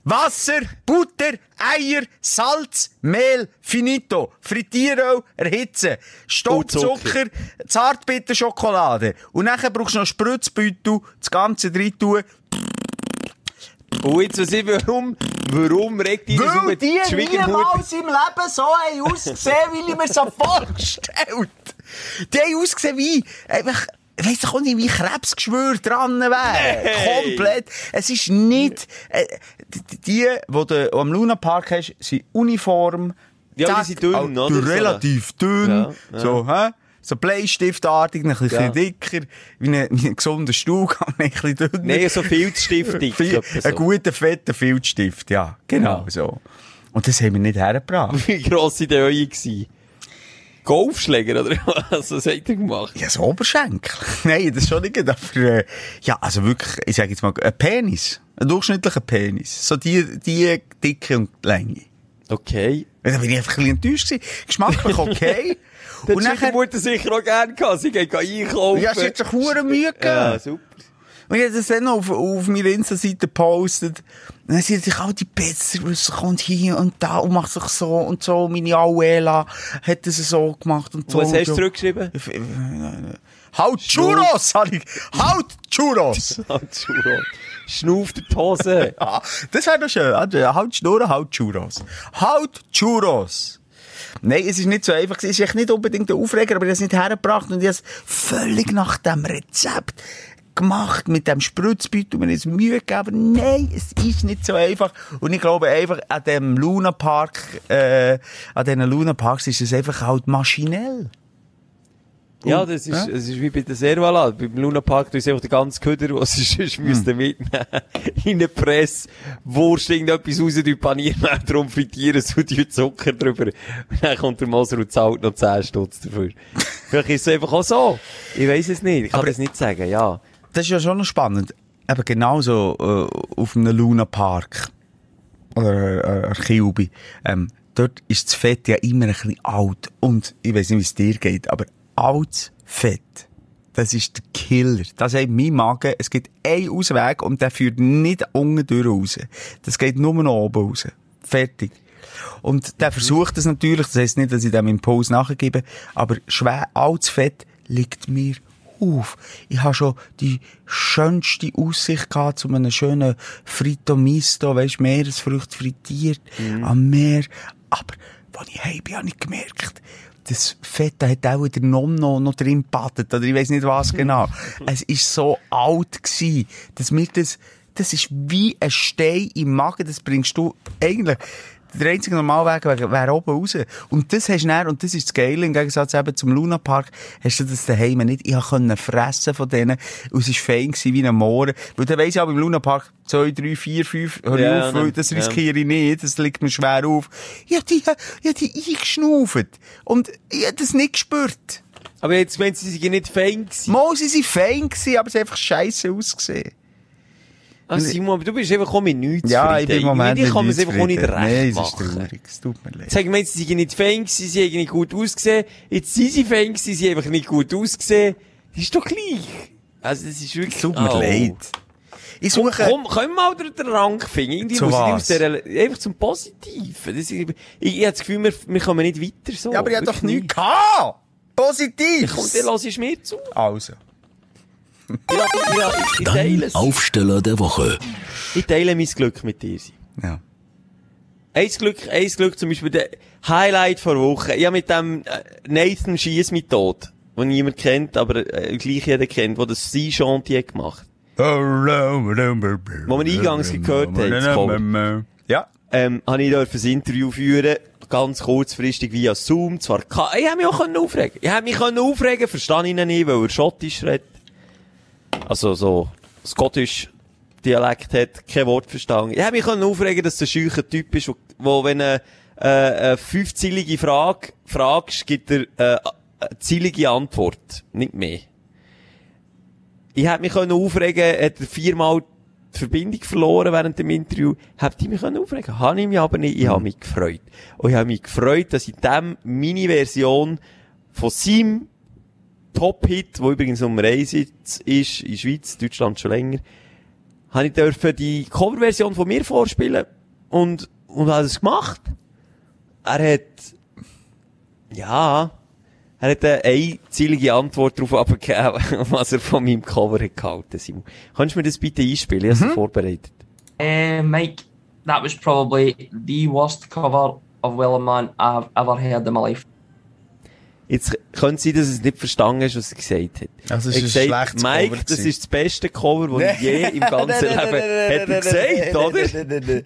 Wasser, Butter, Eier, Salz, Mehl, Finito, Frittieröl, erhitzen, Staubzucker, Zartbitterschokolade. Und nachher brauchst du noch Spritzbeutel, das Ganze drin tun. Und jetzt, was ich, warum, warum regt ihr das Weil über die Schwiegermutter? niemals im Leben so haben ausgesehen, wie ich mir so vorgestellt. Die haben ausgesehen wie, einfach, ich weiss doch auch nicht, wie Krebsgeschwür dran wäre. Komplett. Es ist nicht, äh, die, die, die du am Luna Park hast, sind Uniform. Ja, die sind dünn, oder? Relativ dünn. Ja, ja. So, hä? So Bleistiftartig, ein bisschen Ja. dicker, wie ein, wie ein gesunder Stuhl, ein bisschen dünner. Nein, so Filzstiftig. So. Ein guter, fetter Filzstift, ja. Genau Ja. so. Und das haben wir nicht hergebracht. Wie gross die Eue gewesen? Golfschläger, oder was? Was hat er gemacht? Ja, so Oberschenkel. Nein, das schon nicht. Aber, äh, ja, also wirklich, ich sage jetzt mal, ein Penis. Ein durchschnittlicher Penis. So die, die Dicke und Länge. Okay. Da bin ich einfach ein bisschen enttäuscht gewesen. Geschmacklich okay. Dann und nachher, Mutter sicher auch gerne gehabt. Sie geht einkaufen. ja, sie hat sich hure Mühe gegeben. Ja, super. Und ich habe das dann auf, auf meiner Insta-Seite gepostet. Und dann sieht sich auch die Pizza, was kommt hier und da und macht sich so und so. Meine Abuela hat das so gemacht und so. Was und hast du so. zurückgeschrieben? Haut Churros, habe ich. Haut Churros. Churro. Schnuff die Hose. Ja, das wäre doch schön. Also, Haut Schnurren, Haut Churros. Haut Churros. Nein, es ist nicht so einfach. Es ist echt nicht unbedingt der Aufreger, aber ich habe es nicht hergebracht und ich habe es völlig nach dem Rezept gemacht, mit dem Spritzbeutel, mir es Mühe gegeben. Nein, es ist nicht so einfach. Und ich glaube einfach, an dem Luna Park, äh, an diesen Luna Parks ist es einfach halt maschinell. Ja, das ist, Ja. das ist wie bei der Servala. Beim Luna Park, du einfach den ganzen Köder, was sie sonst Hm. müssten mitnehmen. In eine Presse, Wurst, irgendetwas raus, die Paniermehl drum frittieren, so die Zucker drüber. Und dann kommt der Moser und zahlt noch 10 Stutz dafür. Vielleicht ist es einfach auch so. Ich weiss es nicht. Ich kann Aber- das nicht sagen, ja. Das ist ja schon noch spannend. Eben genauso äh, auf einem Luna Park oder äh, äh, Kilby. Ähm, dort ist das Fett ja immer ein bisschen alt. Und ich weiß nicht, wie es dir geht, aber altes Fett, das ist der Killer. Das sagt mein Magen, es gibt einen Ausweg und der führt nicht unten durch raus. Das geht nur noch oben raus. Fertig. Und der versucht es natürlich, das heisst nicht, dass ich dem Impuls nachgebe, aber schwer altes Fett liegt mir auf. Ich habe schon die schönste Aussicht gehabt zu einem schönen Frito Misto, weisst, Meeresfrüchte frittiert, am Meer. Aber, als ich heim bin, habe ich gemerkt, das Fett da hat auch der Nonno noch drin gebadet, oder ich weiß nicht was genau. es ist so alt gsi, dass mir das, das ist wie ein Stein im Magen, das bringst du eigentlich, der einzige Normalweg wäre oben raus. Und das hast du dann, und das ist das Geile, im Gegensatz eben zum Luna Park, hast du das daheim nicht. Ich konnte fressen von denen, und es war fein gewesen wie ein Mohren. Weil dann weiss ich auch beim Luna Park, zwei, drei, vier, fünf, hör ich Ja, auf, weil das riskiere ich nicht, das liegt mir schwer auf. Ich hab die, ich hab die eingeschnauft. Und ich hab das nicht gespürt. Aber jetzt meint sie, sie sind nicht fein gewesen. Mal, sie waren fein gewesen, aber es hat einfach scheiße ausgesehen. Ah, Simon, aber du bist einfach auch mit nichts Ja, ich bin im Moment Irgendwie kann man es einfach auch nicht recht Nein, es ist machen. traurig. Es tut mir leid. Sag mal, sie sind nicht fein gewesen, sie haben nicht gut ausgesehen. Jetzt sind sie fein gewesen, sie haben einfach nicht gut ausgesehen. Das ist doch gleich. Also, das ist wirklich... Es tut mir Oh. leid. Ich Komm, suche... komm, können wir mal den, den Rang finden? Irgendwie Zu muss ich was? aus der, einfach zum Positiven. Das, ich, ich, ich habe das Gefühl, wir, wir kommen nicht weiter so. Ja, aber ich hab doch nichts gehabt! Positiv! Komm, dann lass ich mir zu. Also. Ich, teile es. Aufsteller der Woche. Ich teile mein Glück mit dir. Ja. Eins Glück, eins Glück zum Beispiel, der Highlight vor Woche. Habe mit dem äh, Nathan Schiessmethode, den niemand kennt, aber äh, gleich jeder kennt, der das Sea Chantier gemacht Wo wir eingangs gehört Cover. Ja. ähm, habe ich dürfen ein Interview führen, ganz kurzfristig via Zoom. Zwar, ich habe mich auch aufregen. Ich habe mich aufregen, verstehe ich nicht, weil er Schottisch redet. Also so Scottish Dialekt hat, kein Wort verstanden. Ich habe mich aufregen, dass es ein scheucher Typ ist, wo, wo wenn er äh, eine fünfzeilige Frage fragst, gibt er äh, eine zielige Antwort. Nicht mehr. Ich hätte mich aufregen, hat er viermal die Verbindung verloren während dem Interview. Hätte ich mich aufregen Habe ich mich aber nicht. Ich habe mich gefreut. Und ich habe mich gefreut, dass in dem Mini-Version von seinem Top-Hit, wo übrigens Nummer 1 jetzt ist, in Schweiz, Deutschland schon länger, habe ich dürfen die Coverversion von mir vorspielen und, und hat es gemacht. Er hat, ja, er hat eine einzielige Antwort darauf abgegeben, was er von meinem Cover hat gehalten, Simon. Kannst du mir das bitte einspielen? Ich habe es vorbereitet. Uh, Mike, that was probably the worst cover of Wellerman I've ever heard in my life. Jetzt könnte es sein, dass es nicht verstanden hast, was er gesagt hat. Also es er ist ein hat schlechtes Mike, Cover das ist das beste Cover, das ich je im ganzen Leben hat er gesagt, oder?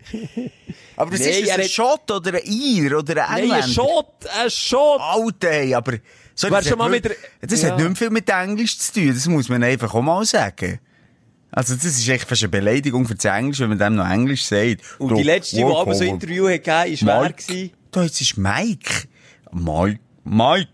Aber das Nee, ist ein hat- Schott oder ein Ir oder ein Nein, Engländer. ein Schott, ein Schott. Alter, ey, aber... Sorry, das schon hat mal mit der- Das Ja. hat nicht mehr viel mit Englisch zu tun, das muss man einfach auch mal sagen. Also das ist echt fast eine Beleidigung für das Englisch, wenn man dem noch Englisch sagt. Und Du, die letzte, die aber so ein Interview hat gegeben, war wer? Da, jetzt ist Mike. Mike. Mike.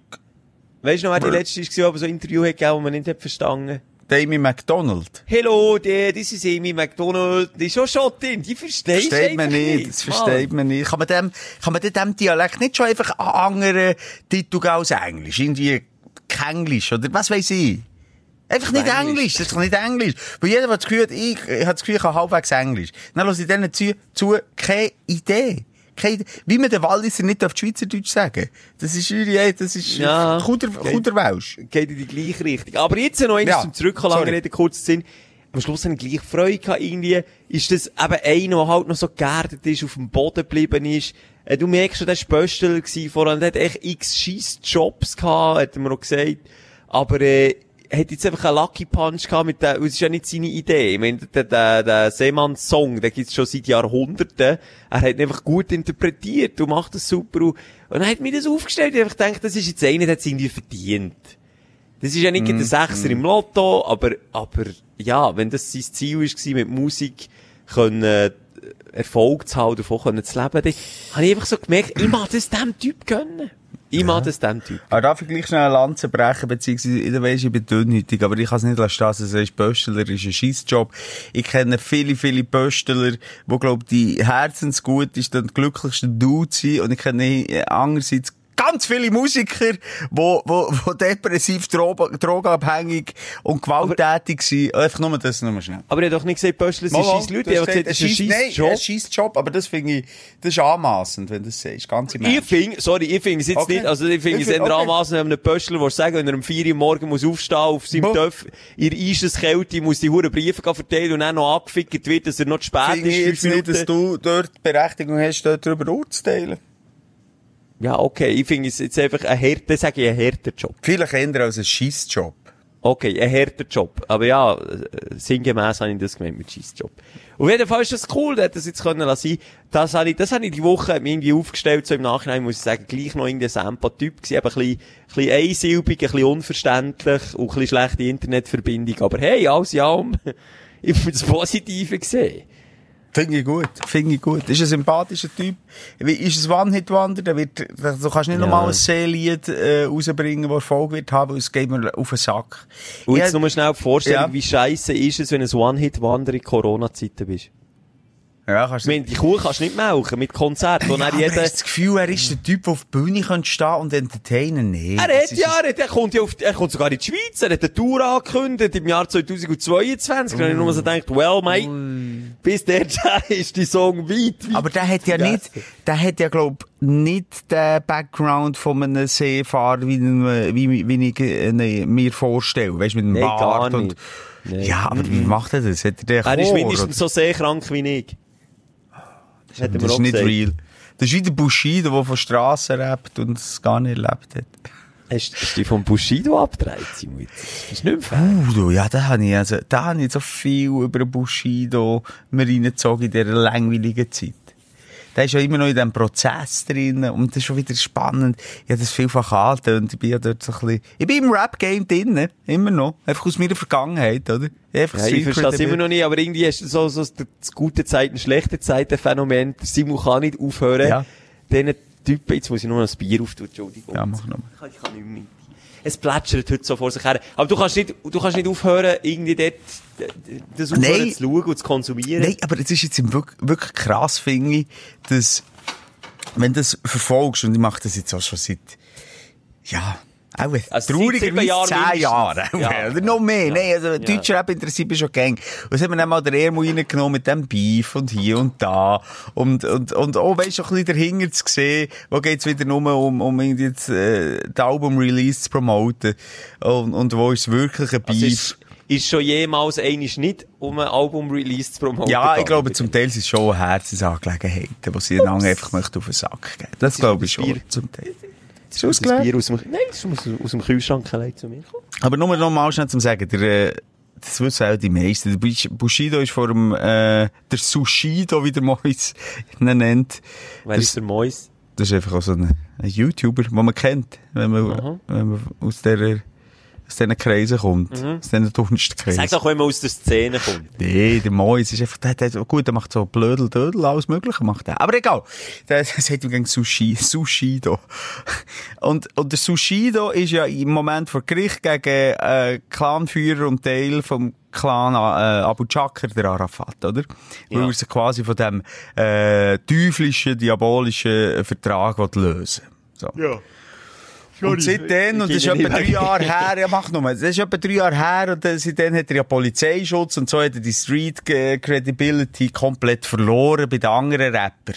Weißt du noch, wer die letzte war, aber so ein Interview hat gegeben, das man nicht hat verstanden Amy McDonald. Hello, there, this is Amy McDonald. Die ist schon Schottin, die verstehst du Versteht man nicht, das Mann. versteht man nicht. Kann man dem, kann man dem Dialekt nicht schon einfach einen anderen Titel als Englisch? Irgendwie Kenglisch oder was weiß ich? Einfach nicht Englisch. Englisch, das ist doch nicht Englisch. Weil jeder, der das Gefühl hat, ich, ich habe das Gefühl, ich kann halbwegs Englisch. Dann lasse ich denen zu, zu keine Idee. Idee. Wie man den Walliser nicht auf Schweizerdeutsch sagen Das ist, das ist Ja. Kuder. Kuderwelsch. Geht in die gleiche Richtung. Aber jetzt noch eins Ja, zum Zurückkommen, lange. Rede, kurz Sinn. Am Schluss habe ich gleich Freude gehabt, irgendwie. Ist das eben einer, der halt noch so geerdet ist, auf dem Boden geblieben ist. Äh, Du merkst schon, der war gewesen, vorher, der hat echt x scheiss Jobs gehabt, hat er mir auch gesagt. Aber, äh, hat jetzt einfach einen Lucky Punch gehabt mit der, es ist ja nicht seine Idee. Ich meine, der, der, der Seemanns-Song, den gibt's schon seit Jahrhunderten. Er hat ihn einfach gut interpretiert und macht das super. Und dann hat mir das aufgestellt. Ich hab einfach gedacht, das ist jetzt einer, der hat irgendwie verdient. Das ist ja nicht mm, der Sechser im Lotto, aber, aber, ja, wenn das sein Ziel war, mit Musik, können, Erfolg zu haben, davon können zu leben, dann habe ich einfach so gemerkt, ich mag das dem Typ gönnen. Ich mag das dem Typ. Aber darf ich gleich schnell eine Lanze brechen, beziehungsweise, ich weiss, ich bin dünnhütig, aber ich kann es nicht lassen, dass du sagst, Pöstler ist ein Scheissjob. Ich kenne viele, viele Pöstler, wo, glaub, die herzensgut ist, die glücklichsten Dudes sind, und ich kenne äh, andererseits ganz viele Musiker, wo, wo, wo depressiv, drogen- drogenabhängig und gewalttätig sind. Einfach nur das, nur schnell. Aber er hat doch nicht gesagt, Pöstler sind scheiß Leute, er hat gesagt, das ist ein scheiß Job. Job. ein scheiß Job, aber das finde ich, das ist anmassend, wenn du das sagst, ganz im Ich Ernst. finde, sorry, ich finde es jetzt Okay. nicht, also ich finde Ich es find- eher okay. anmassend, wenn einem Pöstler will sagen, wenn er um 4 Uhr morgen muss aufstehen, auf seinem Bo- Töpf, in Eiseskälte, muss die Huren Briefe verteilen und dann noch angefickt wird, dass er noch zu spät Finde ich ist, jetzt fünf nicht, dass du dort die Berechtigung hast, dort darüber urteilen. Ja, okay, ich finde es jetzt einfach ein härter, sage ich, ein härter Job. Vielleicht eher als ein Scheissjob. Okay, ein härter Job. Aber ja, äh, sinngemäß habe ich das gemeint mit Scheissjob. Auf jeden Fall ist das cool, dass das jetzt können lassen. Das habe ich, das habe ich die Woche irgendwie aufgestellt, so im Nachhinein muss ich sagen, gleich noch irgendein Sampa-Typ gewesen, aber ein bisschen, ein bisschen einsilbig, ein bisschen unverständlich und ein bisschen schlechte Internetverbindung. Aber hey, alles in allem, ich habe das Positive gesehen. Finde ich gut. Finde ich gut. Ist ein sympathischer Typ. Wie- Ist ein One-Hit-Wonder. Der wird, du kannst nicht Ja. nochmal ein Seelied, äh, rausbringen, das Erfolg wird haben, weil es geht mir auf den Sack. Und jetzt hab- nur schnell die Vorstellung, Ja. wie scheiße ist es, wenn ein One-Hit-Wander in Corona-Zeiten bist. Ja, Ich kannst meine, die Kuh kannst du nicht melken mit Konzert, wo ja, aber jeder... hast du das Gefühl, er ist der Typ, der auf der Bühne könnte stehen und entertainen? Nee. Er das hat ist- ja, er, hat, er kommt ja auf, er kommt sogar in die Schweiz, er hat eine Tour angekündigt im Jahr 2022. Und ich nur so gedacht, well, mate, bis der ist die Song weit, weit Aber der hat ja nicht, der hat ja, glaub, nicht den Background von einem Seefahrer, wie, wie, wie ich äh, nee, mir vorstelle. Weißt du, mit dem Nee, Bart und, nicht. Nee. ja, aber wie macht er das? Hat er den Er ist mindestens so seekrank wie ich. Das hat Das ist nicht gesagt. real. Das ist wie der Bushido, der von Strassen rappt und es gar nicht erlebt hat. Hast hast du dich vom Bushido abgedreht, Simon? Das ist nicht fair. Uh, du, ja, da habe ich, also, da habe ich so viel über den Bushido mir reingezogen in dieser langweiligen Zeit. Der ist ja immer noch in diesem Prozess drin und das ist schon wieder spannend. Ich habe das vielfach und ich bin ja dort so ein bisschen, ich bin im Rap-Game drin, immer noch. Einfach aus meiner Vergangenheit, oder? Einfach Ja, ich verstehe das immer noch nicht, aber irgendwie hast du so, so das gute Zeiten, schlechte Zeiten Phänomen. Simon kann nicht aufhören. Ja. Diesen Typen, jetzt muss ich nur noch ein Bier auftun, Entschuldigung. Ja, mach nochmal. Ich kann, ich kann nicht mehr. Es plätschert heute so vor sich her. Aber du kannst nicht, du kannst nicht aufhören, irgendwie dort, das aufhören Nein. zu schauen und zu konsumieren. Nein, aber es ist jetzt wirklich, wirklich krass, finde ich, wenn du das verfolgst, und ich mache das jetzt auch schon seit, ja, auch Also traurigerweise zehn. Jahre. Ja. Oder noch mehr. Ja. Nein, also, Ja. deutscher Rap interessiert mich schon gäng. Und jetzt haben wir dann mal den Ermo reingenommen mit dem Beef und hier und da. Und, und, und, oh, weißt du, ein bisschen dahinter zu sehen, wo geht's wieder nur um, um irgendwie jetzt, äh, das Album-Release zu promoten. Und, und wo ist wirklich ein Beef? Also ist, schon jemals einiges nicht, um ein Album-Release zu promoten? Ja, ich glaube, zum Teil sind es schon Herzensangelegenheiten, die sie einander einfach möchten auf den Sack geben. Das ist glaube ich das schon, zum Teil. Ist Das ausgelegt? Bier aus dem, nein, das muss aus dem Kühlschrank allein zu mir kommen. Aber nur noch mal schnell zum Sagen, der, äh, das wissen auch die meisten. Der Bush- Bushido ist vor dem, äh, der Sushido, wie der Mois ihn nennt. Wer Das- ist der Mois? Das ist einfach auch so ein, ein YouTuber, den man kennt, wenn man, wenn man aus der, aus diesen Kreisen kommt. Aus diesen Dunstkreisen. Sag doch, wenn man aus der Szene kommt. Nee, der Mois ist einfach, der, der, gut, der macht so Blödel, Dödel, alles Mögliche macht er. Aber egal. Der, der sagt ihm gegen Sushi, Sushido. Und, und der Sushido ist ja im Moment vor Gericht gegen, äh, Clanführer und Teil vom Clan, äh, Abu Chakr, der Arafat, oder? Weil Ja. er sich quasi von dem, äh, teuflischen, diabolischen Vertrag will lösen. So. Ja. Und seitdem, und das ist etwa drei Jahre her, ja mach nur, das ist etwa drei Jahre her, und seitdem hat er ja Polizeischutz, und so hat er die Street äh, Credibility komplett verloren bei den anderen Rapper.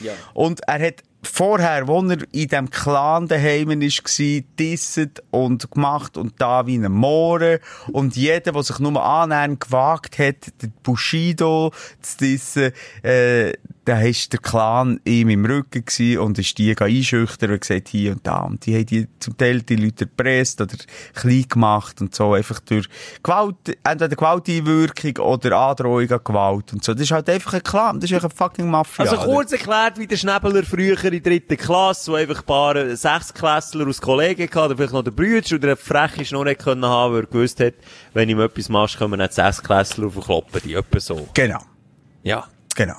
Ja. Und er hat vorher, wo er in dem Clan daheim war, disset und gemacht und da wie ein Mohren. Und jeder, der sich nur annähernd gewagt hat, der Bushido zu dissen, äh, da ist der Clan ihm im Rücken gewesen und ist die einschüchtern und gesagt, hier und da. Und die haben die zum Teil die Leute erpresst oder klein gemacht und so, einfach durch Gewalt, entweder Gewalteinwirkung oder Androhung an Gewalt und so. Das ist halt einfach ein Clan, das ist einfach eine fucking Mafia. Also kurz erklärt, wie der Schnebeler früher in der dritten Klasse, wo einfach ein paar Sechsklässler aus Kollegen hatte, oder vielleicht noch der Brüder, oder eine freche Schnur nicht können haben, weil er gewusst hat, wenn ihm etwas machst, kommen nicht Sechsklässler auf den Kloppen, die etwa so. Genau, Ja. genau.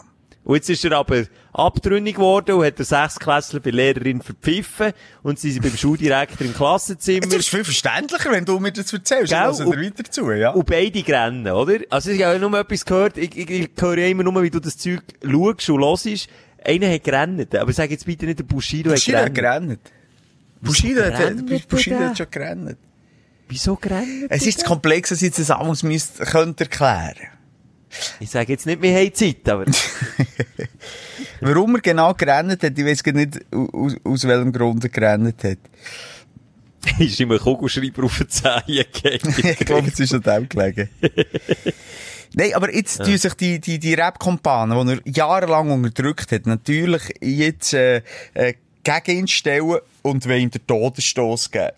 Und jetzt ist er aber abtrünnig geworden und hat der Sechsklässler bei Lehrerin verpfiffen und sie sind beim Schuldirektor im Klassenzimmer. Das ist viel verständlicher, wenn du mir das erzählst. Gell? Dir Und- weiter zu, ja. Und beide rennen, oder? Also ich habe ja nur etwas gehört, ich, ich, ich höre ja immer nur, wie du das Zeug schaust und hörst. Einer hat gerannt, aber sag jetzt bitte nicht, der Bushido, Bushido hat gerannt. Bushido hat, gerannt Bushido hat schon gerannt. Wieso gerannt? Es ist zu komplex, dass ich das alles müsst, könnt erklären. Ich sage jetzt nicht, wir haben Zeit, aber... Warum er genau gerannt hat, ich weiß gar nicht, aus, aus welchem Grund er gerannt hat. ist ihm ein Kugelschreiber auf den Zehen ich glaube, es ist an dem gelegen. Nein, aber jetzt tun sich die, die, die Rap-Kompanen, die er jahrelang unterdrückt hat, natürlich jetzt äh, äh, gegen ihn stellen und wollen ihm den Todesstoß geben.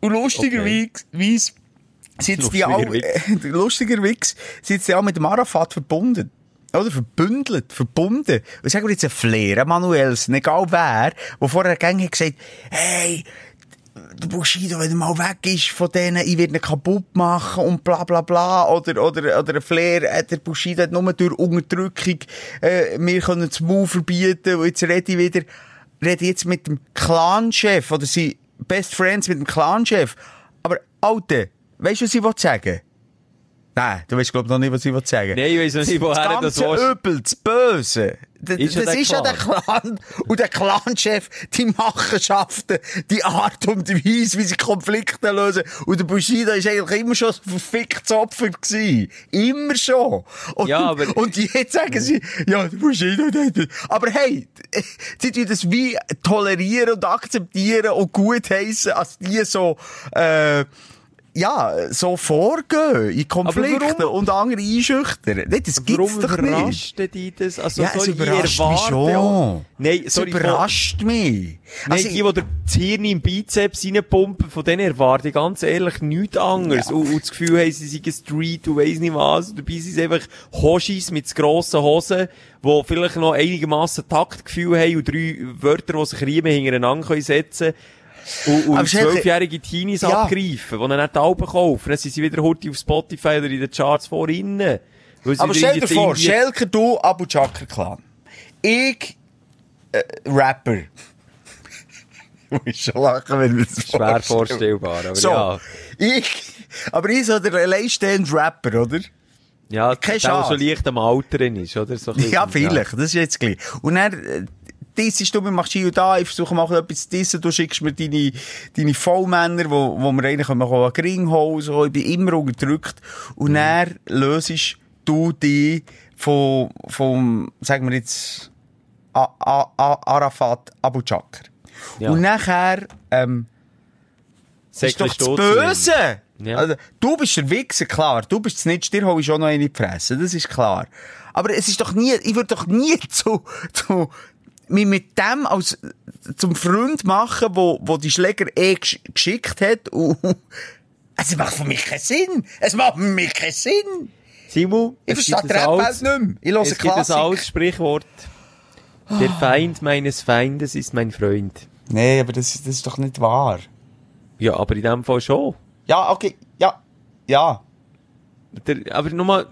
Und lustigerweise sind die auch, äh, lustigerweise sind die auch mit dem Arafat verbunden. Oder verbündelt, verbunden. Und sagen wir jetzt ein Flair, ein Manuelsen, egal wer, der vorher gängig hat gesagt, hey, der Bushido, wenn er mal weg ist von denen, ich werde ihn kaputt machen und bla bla bla. Oder, oder, oder ein Flair, äh, der Bushido hat nur durch Unterdrückung, äh, wir können das Move verbieten und jetzt rede ich wieder, rede jetzt mit dem Clan-Chef oder sie Best Friends mit dem Clan-Chef. Aber, Alte, weißt du, was ich sagen Nein, du weißt, glaub ich, noch nicht, was ich sagen Nein, ich weiss noch nicht, woher das das ganze willst. Übel, das Böse. D- Ist das ist ja der Clan. Und der Clanchef, die Machenschaften, die Art und Weise, wie sie Konflikte lösen. Und der Bushido ist eigentlich immer schon ein verficktes Opfer gewesen. Immer schon. Und, Ja, aber- und jetzt sagen sie, ja, der Bushido, der, der. Aber hey, sie tun das wie tolerieren und akzeptieren und gut heissen, als die so, äh, ja, so vorgehen in Konflikten und andere einschüchtern. Nee, Das gibt's Warum doch nicht. überrascht dich das? Also, Ja, es sorry, ich überrascht mich schon. Nein, Es sorry, überrascht mich. Nein, Also, die, die das Hirn im Bizeps reinpumpen, von denen erwarte ich ganz ehrlich nichts anderes. Und, und das Gefühl haben, sie seien Street und weiss nicht was. Und dabei sind sie einfach Hoshis mit grossen Hosen, die vielleicht noch einigermaßen Taktgefühl haben und drei Wörter, die sich Riemen hintereinander können setzen und, und zwölfjährige Teenies Ja. abgreifen, die dann nicht die Alben kaufen. Dann sind sie wieder heute auf Spotify oder in den Charts vor aber stell dir vor, Schelker, du, Abu Chakra Clan. Ich, äh, Rapper. Du musst schon lachen, wenn du das Schwer vorstellbar, aber So, ja. ich, aber ich so der alleinstehende Rapper, oder? Ja, Keine der, der so leicht am Altern ist, oder? So Ja, vielleicht, das ist jetzt gleich. Und dann, äh, dissest du, machst hier und da, ich versuche mal etwas zu dissen, du schickst mir deine, deine Vollmänner, wo, wo wir eigentlich können, einen Ring holen, so, ich bin immer unterdrückt. Und dann löst du dich von, vom, sagen wir jetzt, A, A, A, Arafat Abu Chakr. Ja. Und nachher, ähm, ist Säckchen doch das Böse! Ja. Also, du bist der Wichser, klar. Du bist es nicht, dir hol ich schon noch eine in die Fresse. Das ist klar. Aber es ist doch nie, ich würde doch nie zu, zu, mich mit dem als, zum Freund machen, wo, wo die Schläger eh gesch geschickt hat. Und, es macht für mich keinen Sinn. Es macht für mich keinen Sinn. Simon, Ich es verstehe gibt die Rap-Welt nicht mehr. Ich höre Es gibt ein altes Sprichwort. Der Feind meines Feindes ist mein Freund. Nee, aber das, das ist doch nicht wahr. Ja, aber in dem Fall schon. Ja, okay. Ja. Ja. Der, aber nochmal,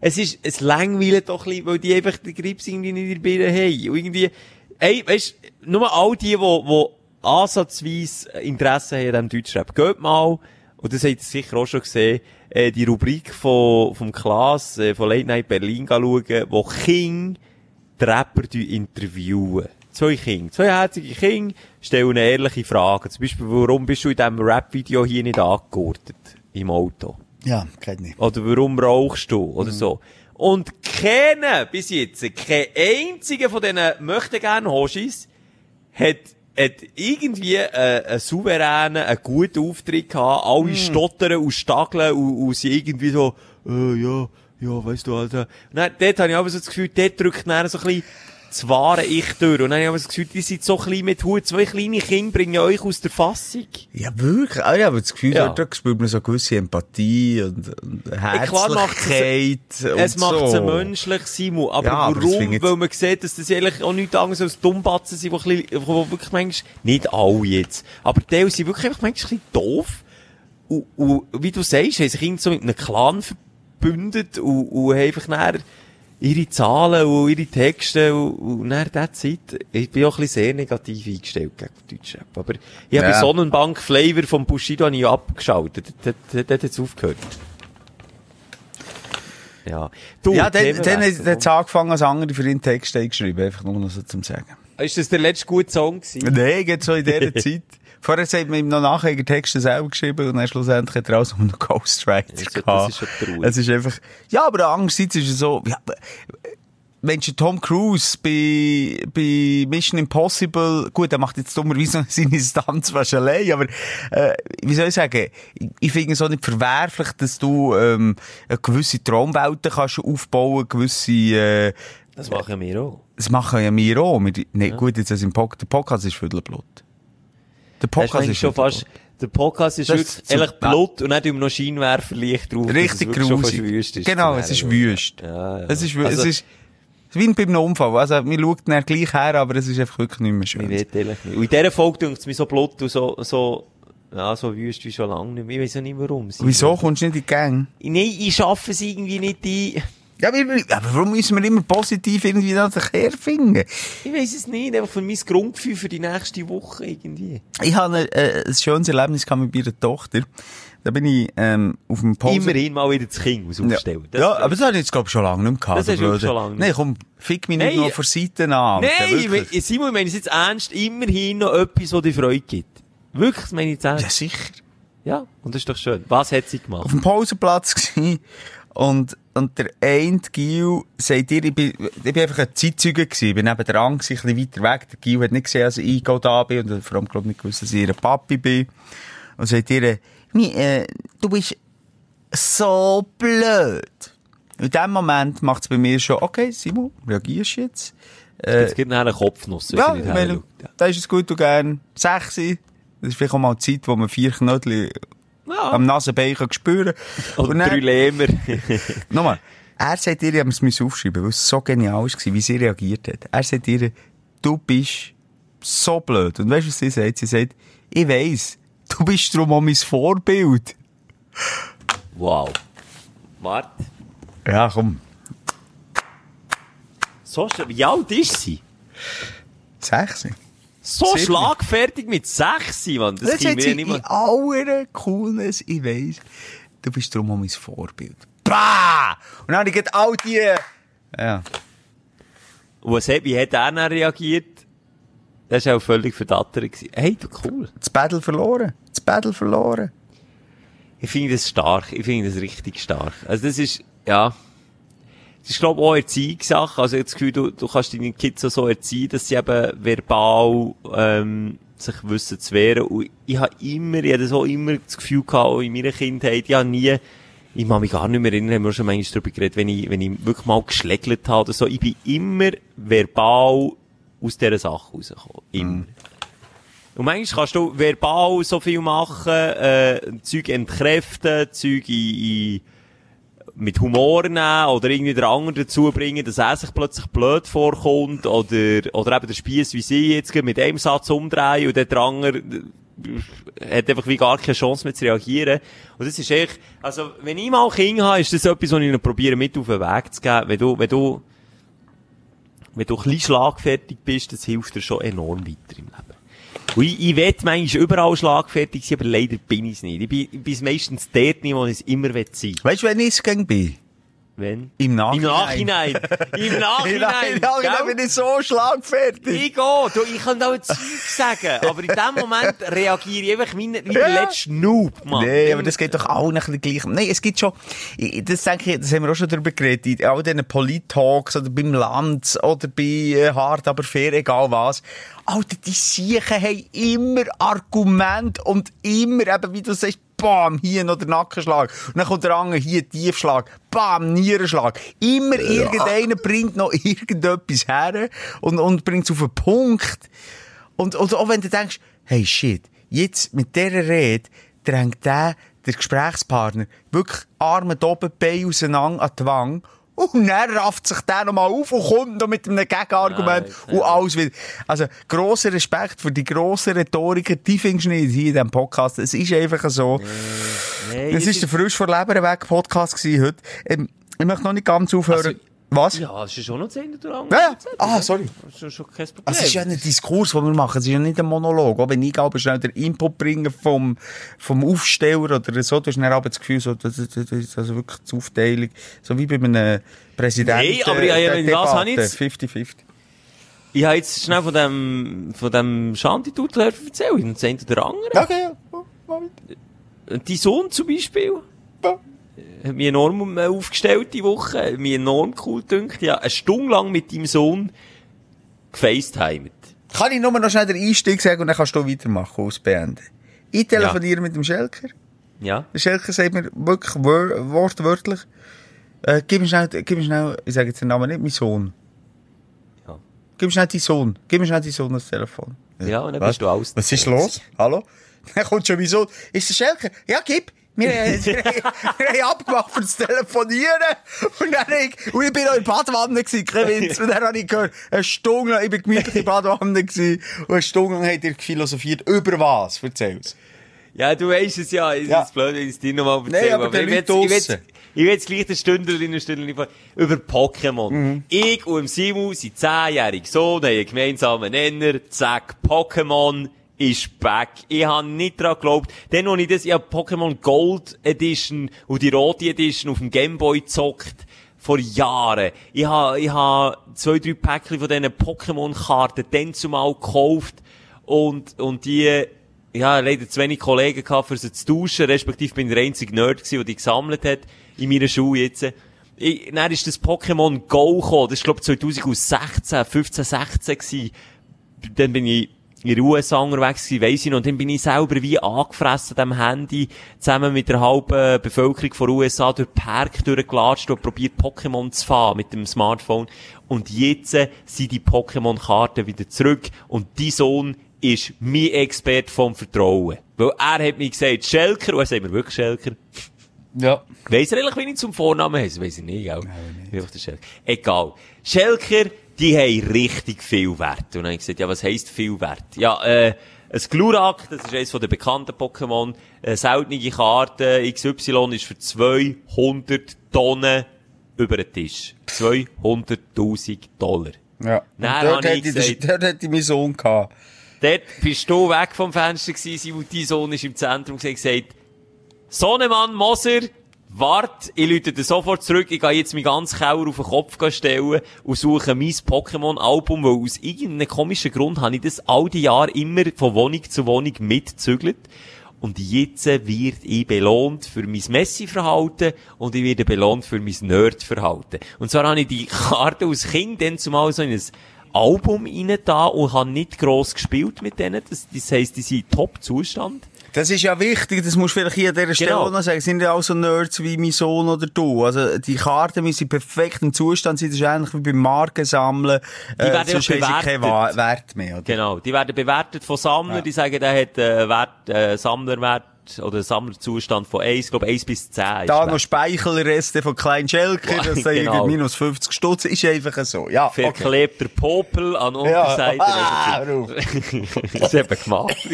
es ist, es langweilt doch ein bisschen, weil die einfach den Grips irgendwie nicht in der Birne haben. Und irgendwie, ey, weisst, nur all die, die, die ansatzweise Interesse haben an diesem Deutschrap, geht mal, und das habt ihr sicher auch schon gesehen, äh, die Rubrik von, vom Klaas, äh, von Late Night Berlin schauen, wo King die Rapper interviewen. Zwei Kinder, zwei herzige Kinder stellen ehrliche Frage. Zum Beispiel, warum bist du in diesem Rap-Video hier nicht angegurtet? Im Auto. Ja, kennt nicht. Oder warum rauchst du? Oder so. Und keiner, bis jetzt, kein einziger von diesen möchte gerne Hoshis hat, hat irgendwie äh, einen souveränen, einen guten Auftritt gehabt. Alle stottern und stageln und, und sind irgendwie so, äh, ja, ja, weißt du, Alter. Und dann, dort habe ich aber so das Gefühl, dort drückt dann so ein bisschen das wahre Ich durch. Und dann habe ich aber das Gefühl, die sind so klein mit Hut. Zwei kleine Kinder bringen euch aus der Fassung. Ja, wirklich. Ah, ja, aber das Gefühl, Ja. da spürt man so gewisse Empathie und, und macht's Herzlichkeit. und Es macht so. sie menschlich, Simon. Aber Ja, aber warum? ich Weil man sieht, dass das eigentlich auch nichts anderes als Dummbatzen sind, die, wirklich manchmal, nicht alle jetzt, aber die sind wirklich manchmal ein bisschen doof. Und, und wie du sagst, haben sich irgendwie so mit einem Clan verbündet und, und haben einfach nachher ihre Zahlen und ihre Texte und, und dann that's it. Ich bin auch ein bisschen sehr negativ eingestellt gegen Deutschrap. Aber ich habe Ja. bei Sonnenbank Flavor vom Bushido habe ich abgeschaltet. Dort, hat es aufgehört. Ja. Du, Ja, dann, dann hat es angefangen, als andere für ihn Texte eingeschrieben. Einfach nur noch so zum Sagen. Ist das der letzte gute Song gewesen? Nein, geht so in dieser Zeit. Vorher hat man ihm noch nachher die Texte selber geschrieben und dann schlussendlich hat er auch so einen Ghostwriter Das ist- das gehabt. ist schon traurig. Es ist einfach, ja, aber andererseits ist es so, ja, Mensch, Tom Cruise bei, bei Mission Impossible, gut, er macht jetzt dummerweise seine Stunts fast allein, aber, äh, wie soll ich sagen, ich, finde es auch nicht verwerflich, dass du, ähm, eine gewisse Traumwelten kannst aufbauen, gewisse, äh, Das machen wir auch. das machen ja wir auch. Wir, nee, gut, jetzt ist im Pod der Podcast ist Viertelblut. Der Podcast ist schon fast, der Podcast ist wirklich ehrlich Blut und dann tun wir noch Scheinwerferlicht drauf. Richtig grusig. Genau, es ist wüst. Ja, ja. Es ist, Also, es ist, wie bei einem Unfall. Also, wir schauen dann gleich her, aber es ist einfach wirklich nicht mehr Ich schön. weiß ehrlich nicht. Und in dieser Folge denkt es mir so Blut und so, so, ja, so wüst wie schon lange nicht mehr. Ich weiß auch nicht warum. Wieso kommst du nicht in die Gang? Nein, ich schaffe es irgendwie nicht ein. Ja, aber warum müssen wir immer positiv irgendwie da sich herfinden? Ich weiß es nicht. Einfach für mein Grundgefühl für die nächste Woche irgendwie. Ich hatte ein, äh, ein schönes Erlebnis mit meiner Tochter. da bin ich, ähm, auf dem Pause... Immerhin mal wieder das Kind Ja, aufstellen. Das- ja aber das habe ich jetzt, glaube ich, schon lange nicht mehr gehabt. Das hast du schon lange nicht. Nein, komm, fick mich nicht Nein. noch von Seiten an. Nein, Simon, ich meine es jetzt ernst, immerhin noch etwas, das dir Freude gibt. Wirklich, das meine ich jetzt Ja, ernst. sicher. Ja, und das ist doch schön. Was hat sie gemacht? auf dem Pausenplatz gsi und, und der eine Gil sagt ihr, ich bin, ich bin einfach ein Zeitzeuge gsi, ich bin neben dran ein bisschen weiter weg. Der Gil hat nicht gesehen, dass ich da bin und vor allem, glaub ich, nicht gewusst, dass ich ihr Papi bin. Und sagt ihr, «Mi, äh, du bist so blöd. In dem Moment macht es bei mir schon, okay, Simon, reagierst du jetzt? Es gibt nachher einen Kopfnuss, Ja, ich meine, da ist es gut und gern sechsi. Das ist vielleicht auch mal Zeit, wo man vier Knödel Ja. am Nasenbein kann spüren Oder Und dann- drei Lähmer. Nochmal, er sagt ihr, ich habe es aufschreiben, weil es so genial war, wie sie reagiert hat. Er sagt ihr, du bist so blöd. Und weißt du, was sie sagt? Sie sagt, ich weiss, du bist darum auch mein Vorbild. wow. Warte. Ja, komm. So, sch- wie alt ist sie? Sechsi. So Sieben. schlagfertig mit sechs, Mann. Das Das sie ja nicht in aller Coolness, ich weiss, du bist darum auch mein Vorbild. Bah! Und dann habe ich gerade all die... Ja. Und was hat, wie hat er dann reagiert? Das war auch völlig verdattert. Hey, du cool. Das Battle verloren. Das Battle verloren. Ich finde das stark. Ich finde das richtig stark. Also das ist, ja... Das ist, glaube ich, auch Erziehungssache. Also ich habe das Gefühl, du, du kannst deine Kids auch so erziehen, dass sie eben verbal ähm, sich wissen zu wehren. Und ich habe immer, ich hatte so immer das Gefühl gehabt, auch in meiner Kindheit, ich habe nie, ich kann mich gar nicht mehr erinnern, haben wir schon manchmal darüber geredet, wenn ich, wenn ich wirklich mal geschlägelt habe oder so, ich bin immer verbal aus dieser Sache rausgekommen. Immer. Und manchmal kannst du verbal so viel machen, äh, Zeug entkräften, Zeug in, in, mit Humor nehmen oder irgendwie den anderen dazu bringen, dass er sich plötzlich blöd vorkommt oder, oder eben der Spieß wie sie jetzt mit einem Satz umdrehen und der andere äh, hat einfach wie gar keine Chance mehr zu reagieren. Und das ist echt, also wenn ich mal Kinder habe, ist das etwas, was ich noch probiere mit auf den Weg zu geben. Wenn du, wenn du, wenn du ein bisschen schlagfertig bist, das hilft dir schon enorm weiter im Leben. Und ich, will manchmal überall schlagfertig sein, aber leider bin ich es nicht. Ich bin, ich bin meistens dort nicht, wo ich es immer will sein. Weißt du, wenn ich es gegen bin? Wenn? Im Nachhinein. Im Nachhinein. Im Nachhinein. Ja, genau, gell? bin ich so schlagfertig. Ich gehe. Du, ich kann auch ein Zeug sagen. Aber in dem Moment reagiere ich einfach wie, wie der Ja. letzte Noob, Mann. Nee, aber das geht doch auch ein bisschen gleich. Nein, es gibt schon, das denke ich, das haben wir auch schon darüber geredet, in all diesen Polit-Talks oder beim Land oder bei äh, Hart, aber fair, egal was. Alter, die Siechen haben immer Argument und immer eben, wie du sagst, bam, hier noch der Nackenschlag. Und dann kommt der andere, hier Tiefschlag, bam, Nierenschlag. Immer irgendeiner bringt noch irgendetwas her und, und bringt es auf den Punkt. Und, und auch wenn du denkst, hey shit, jetzt mit dieser Rede drängt der, der Gesprächspartner, wirklich Arme oben, Beine auseinander an die Wange. Und dann rafft sich der nochmal auf und kommt noch mit einem Gegenargument Nein, und alles wieder. Also, grosser Respekt für die grossen Rhetoriker, die findest du nicht hier in diesem Podcast. Es ist einfach so. Nee, Das ist der frisch vor Leber weg Podcast gewesen heute. Ähm, ich möchte noch nicht ganz aufhören. Also, Was? Ja, es ist schon noch 10 oder Ja, ja. Ah, sorry. Das ist schon- schon kein Problem. Also, es ist ja ein Diskurs, den wir machen. Es ist ja nicht ein Monolog. Auch wenn ich aber schnell den Input bringe vom, vom Aufsteller oder so, du hast dann aber das Gefühl, so, das, das, das ist also wirklich die Aufteilung. So wie bei einem Präsidenten. Nee, aber ja, ja, der was habe ich jetzt- 50-50. Ich habe jetzt schnell von dem, von dem Shanti-Tut erzählt. Das eine oder andere. Okay, ja. Mach mit. Die Sohn zum Beispiel. Ja. Hat mich enorm äh, aufgestellt die Woche. Mich enorm cool gedünkt. Ja, eine Stunde lang mit deinem Sohn gefacetimed. Kann ich nur noch schnell den Einstieg sagen und dann kannst du weitermachen, ausbeenden. Ich telefoniere mit dem Schelker. Ja. Der Schelker sagt mir wirklich wör wortwörtlich, äh, gib mir schnell, gib mir schnell, ich sage jetzt den Namen nicht, mein Sohn. Ja. Gib mir schnell deinen Sohn. Gib mir schnell deinen Sohn das Telefon. Ja, und dann Was? bist du alles. Was ist los? Hallo? Dann kommt schon mein Sohn. Ist der Schelker? Ja, gib. Wir, wir, wir haben abgemacht für das Telefonieren. Und dann ich, und ich bin noch in der Badewanne gewesen, kein Witz. Und dann habe ich gehört, eine Stunde lang, ich bin gemütlich in der Badewanne gewesen. Und eine Stunde lang habt ihr philosophiert. Über was? Erzähl's. Ja, du weißt es ja. Es Ja. ist blöd, wenn ich es dir nochmal erzähle. aber den ich will ich will- jetzt gleich eine Stunde eine Stunde über Pokémon. Mhm. Ich und Simu sind zehnjährig Sohn, haben einen gemeinsamen Nenner, zack, Pokémon. Ist back. Ich habe nicht dran geglaubt. Dann, als ich das, ich hab Pokémon Gold Edition und die rote Edition auf dem Gameboy gezockt. Vor Jahren. Ich habe, ich habe zwei, drei Päckchen von diesen Pokémon-Karten dann zumal gekauft. Und, und die, ja, leider zu wenig Kollegen gehabt, für sie zu tauschen, respektive bin ich der einzige Nerd gewesen, der die gesammelt hat, in meiner Schule jetzt. Ich, dann ist das Pokémon Go gekommen, das ist, glaube ich, 2016, 15, 16 gewesen. Dann bin ich in den USA unterwegs gewesen, weiss ich noch, und dann bin ich selber wie angefressen an dem Handy, zusammen mit der halben Bevölkerung von USA durch den Park durchgelatscht und probiert Pokémon zu fahren mit dem Smartphone. Und jetzt äh, sind die Pokémon-Karten wieder zurück und die Sohn ist mein Experte vom Vertrauen. Weil er hat mir gesagt, Schelker, und er sagt mir wirklich Schelker. Ja. Weiss er eigentlich, wie ich zum Vornamen heiße? Weiss ich nicht, gell? Der Schelker. Egal. Schelker, die haben richtig viel Wert. Und dann habe ich gesagt, ja, was heisst viel Wert? Ja, äh, ein Glurak, das ist eines den bekannten Pokémon, eine seltene Karte, XY ist für 200 Tonnen über den Tisch. 200.000 Dollar. Ja. Dann dort, ich hätte ich, gesagt- dort hätte ich meinen Sohn gehabt. Dort bist du weg vom Fenster gewesen, und dein Sohn ist im Zentrum gewesen, gesagt, Sohnemann Moser, wart, ich lüte dir sofort zurück, ich gehe jetzt meinen ganzen Keller auf den Kopf stellen und suche mein Pokémon-Album, weil aus irgendeinem komischen Grund habe ich das all die Jahre immer von Wohnung zu Wohnung mitgezügelt. Und jetzt wird ich belohnt für mein Messi-Verhalten und ich werde belohnt für mein Nerd-Verhalten. Und zwar habe ich die Karte als Kind dann zumal so in ein Album rein da und habe nicht gross gespielt mit denen. Das, das heisst, die sind Top-Zustand. Das ist ja wichtig, das musst du vielleicht hier an dieser Stelle Genau. auch noch sagen. Sind ja auch so Nerds wie mein Sohn oder du. Also, die Karten müssen in perfektem Zustand sein. Das ist ähnlich wie beim Markensammeln. Die werden sonst ja haben sie keinen bewertet. Wert mehr, oder? Genau. Die werden bewertet von Sammlern, die sagen, der hat äh, Wert, äh, Sammlerwert oder Sammlerzustand von 1, ich glaube 1 bis 10. ist Da noch Speichelreste von Klein Schelker, das sind Genau. minus 50 Stutz, ist einfach so. Ja, okay. Verklebter Popel an Unterseite. Ah, hör auf. das ist eben gemacht.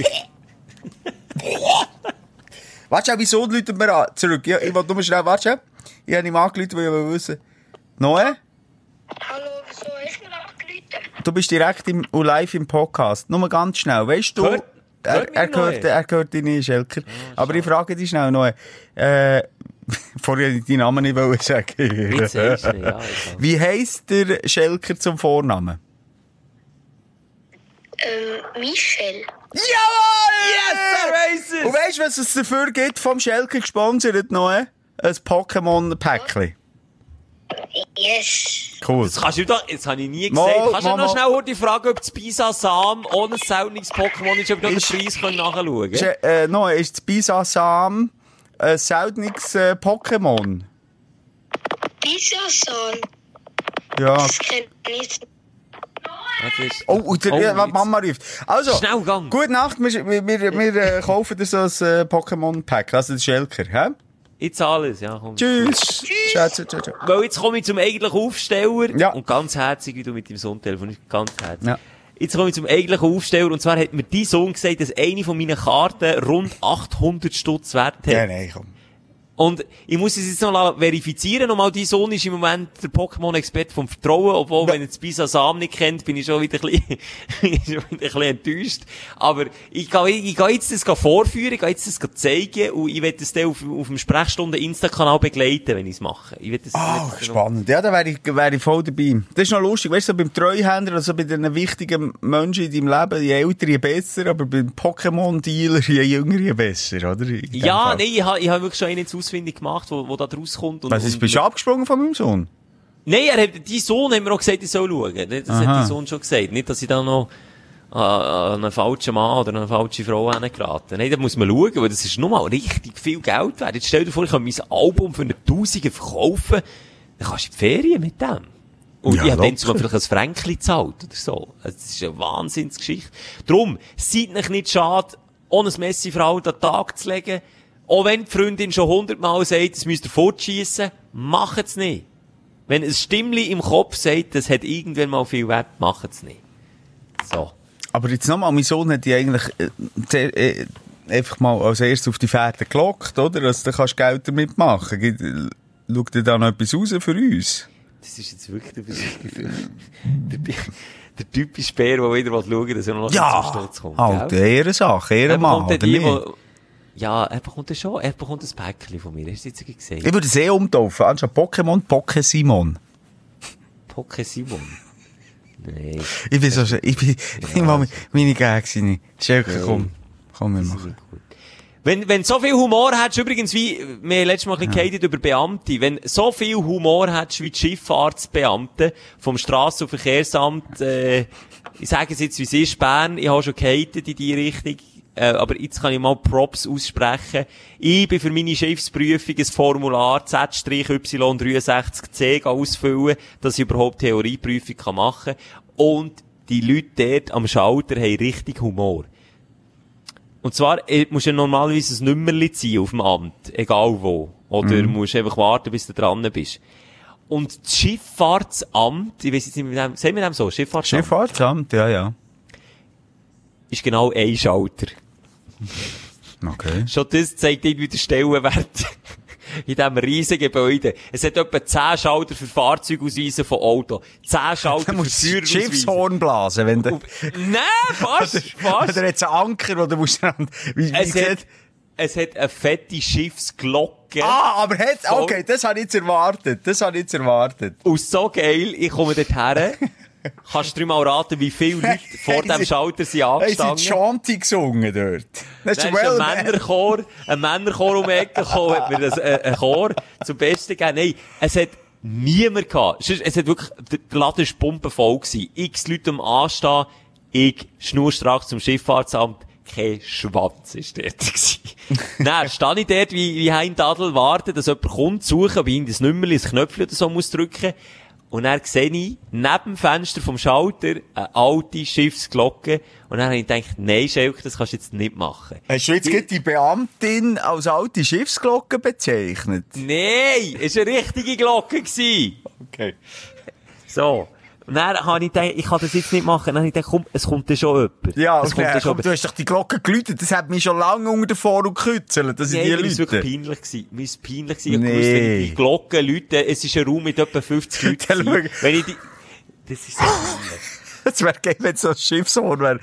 Warte schon, wieso läutet mir an? Zurück. Ja, ich wollte nur schnell, warte schon. Ich habe ihm angerufen, weil ich will wissen. Noe? Hallo, wieso ich mir angerufen? Du bist direkt im, live im Podcast. Nur ganz schnell. Weißt du, Hört- er, hört er, gehört, Noe? er gehört dich nicht, Schelker. Aber ich frage dich schnell noch. Äh, vorher ich deinen Namen nicht sagen. Du egal. Wie heisst der Schelker zum Vornamen? Ähm, Michel. Jawohl! Yes, es! Und weißt du, was es dafür gibt, vom Schelker gesponsert, Noe? Ein Pokémon-Päckchen. Yes. Cool. Das kannst du doch, das habe ich nie Mal, gesagt. kannst du mal, noch mal. schnell heute fragen, ob das Pisa Sam ohne seltenes Pokémon ist, ob du den Ist- Preis können nachschauen können? Ist, äh, Noe, ist das Bisasam ein seltenes äh, Pokémon? Bisasol. Ja. Das kenne ich nicht. Oh, der, Oh, jetzt- Mama ruft. Also, Schnell, gang. gute Nacht, wir, wir, wir, wir äh, kaufen dir so ein äh, Pokémon-Pack, also den Schelker, hä? Ich zahle es, ja, komm. Tschüss. Ciao. Weil jetzt komme ich zum eigentlichen Aufsteller. Ja. Und ganz herzig, wie du mit dem Sohn telefonierst. Ganz herzig. Ja. Jetzt komme ich zum eigentlichen Aufsteller. Und zwar hat mir dein Sohn gesagt, dass eine von meinen Karten rund 800 Stutz wert hat. Ja, nein, komm. Und ich muss es jetzt noch verifizieren. Nochmal, dein Sohn ist im Moment der Pokémon-Experte vom Vertrauen. Obwohl, wenn er das Bisa Sam nicht kennt, bin ich schon wieder ein bisschen, schon wieder ein bisschen enttäuscht. Aber ich gehe, ich gehe jetzt das vorführen, ich gehe jetzt das zeigen und ich werde das dann auf, auf dem Sprechstunden-Insta-Kanal begleiten, wenn ich es mache. Ich werde das, Ah, ich werde das spannend. Ja, da wäre ich, wäre ich voll dabei. Das ist noch lustig, weißt du, so beim Treuhänder, also bei den wichtigen Menschen in deinem Leben, je älter, je besser, aber beim Pokémon-Dealer, je jünger, je besser, oder? Ja, Fall. nein, ich habe ich hab wirklich schon einen jetzt ausfindig gemacht, wo, wo da draus kommt. Und, Was ist, und- bist du abgesprungen von meinem Sohn? Nein, er hat, dein Sohn hat mir auch gesagt, ich soll schauen. Das Aha. hat dein Sohn schon gesagt. Nicht, dass ich da noch an, an einen falschen Mann oder eine falsche Frau geraten. Nein, da muss man schauen, weil das ist nun mal richtig viel Geld wert. Jetzt stell dir vor, ich kann mein Album für eine Tausende verkaufen. Dann kannst du in die Ferien mit dem. Und Ja, ich habe dann zum Beispiel ein Fränkli gezahlt oder so. Also, das ist eine Wahnsinnsgeschichte. Drum, seid euch nicht schade, ohne ein Messi Frau an den Tag zu legen. Auch wenn die Freundin schon hundertmal sagt, das müsst ihr fortschießen, macht es nicht. Wenn ein Stimmli im Kopf sagt, das hat irgendwann mal viel Wert, macht es nicht. So. Aber jetzt nochmal, mein Sohn hat dich eigentlich äh, äh, einfach mal als erstes auf die Fährte gelockt, oder? Also, da kannst du Geld damit machen. Schaut dir da noch etwas raus für uns? Das ist jetzt wirklich, du bist, der, der typische Bär, der wieder schauen will, dass er noch Ja, zum Sturz kommt. halt, gell? Ehrensache, Ehrenmann, oder die, nicht? wo, ja, er bekommt dann schon, er bekommt ein Päckchen von mir. Hast du jetzt gesehen? Ich würde es eh umtaufen, anstatt Pokémon, Poké Simon. Poké Simon. Nein. Ich bin so, schön- ich bin, ich mal meine Gags nicht. Schelke, komm, komm, wir machen. Wenn, wenn so viel Humor hättest, übrigens wie, wir letztes Mal ein bisschen gehatet über Beamte, wenn so viel Humor hättest wie die Schifffahrtsbeamte vom Strassen- und Verkehrsamt, äh, ich sage es jetzt, wie es ist, Bern, ich habe schon gehatet in die Richtung, äh, aber jetzt kann ich mal Props aussprechen. Ich bin für meine Schiffsprüfung ein Formular Z-Y63C ausfüllen, dass ich überhaupt Theorieprüfung kann machen kann. Und die Leute dort am Schalter haben richtig Humor. Und zwar, äh, musst du ja normalerweise ein Nummerli ziehen auf dem Amt, egal wo. Oder musst einfach warten, bis du dran bist. Und das Schifffahrtsamt, ich weiß jetzt nicht, mit dem, sagen wir dem so, Schifffahrtsamt, Schifffahrtsamt, ja, ja. ist genau ein Schalter. Okay. Schon das zeigt irgendwie den Stellenwert in diesem riesigen Gebäude. Es hat etwa 10 Schalter für Fahrzeugausweise von Auto, 10 Schalter für musst das Führerausweise. Schiffshorn blasen, wenn du... Nein, fast, fast. Oder jetzt einen Anker, wo du musst... Wie, wie Es hat, es hat eine fette Schiffsglocke. Ah, aber hat... Okay, das habe ich jetzt erwartet. Das habe ich jetzt erwartet. Und so geil, ich komme dort her. Kannst du dir mal raten, wie viele Leute vor dem sie- Schalter sind Hey, sie angestanden? Chanty gesungen dort. Das ist well, ein Männerchor, ein Männerchor um die Ecke gekommen, hat mir das, äh, ein Chor zum Besten gegeben. Nein, es hat niemand gehabt. Es hat wirklich, der Laden war pumpenvoll gewesen. X Leute am Anstehen, ich schnurstracks zum Schifffahrtsamt, kein Schwanz ist dort gewesen. Dann stehe ich dort wie, wie ein Tadel, warte, dass jemand kommt, suchen, ob ich das Nummerli, das Knöpfchen oder so muss drücken. Und dann sehe ich, neben dem Fenster vom Schalter, eine alte Schiffsglocke. Und dann habe ich gedacht, nein, Schelke, das kannst du jetzt nicht machen. Hast du jetzt gerade die Beamtin als alte Schiffsglocke bezeichnet? Nein, es war eine richtige Glocke. Gewesen. Okay. So. Und dann habe ich gedacht, ich kann das jetzt nicht machen. Dann habe ich gedacht, komm, es kommt dann schon jemand. Ja, es kommt dann schon komm, du hast doch die Glocke geläutet. Das hat mich schon lange unter den Vor- und gekützelt, dass ich Nein, die mir ist wirklich Leute... peinlich gewesen. Mir ist peinlich gewesen. Ich Nee. wusste, wenn ich die Glocke läute, es ist ein Raum mit etwa 50 Leuten. Wenn ich die, das ist so peinlich. Es wäre geil, wenn es so ein Schiffshorn wäre.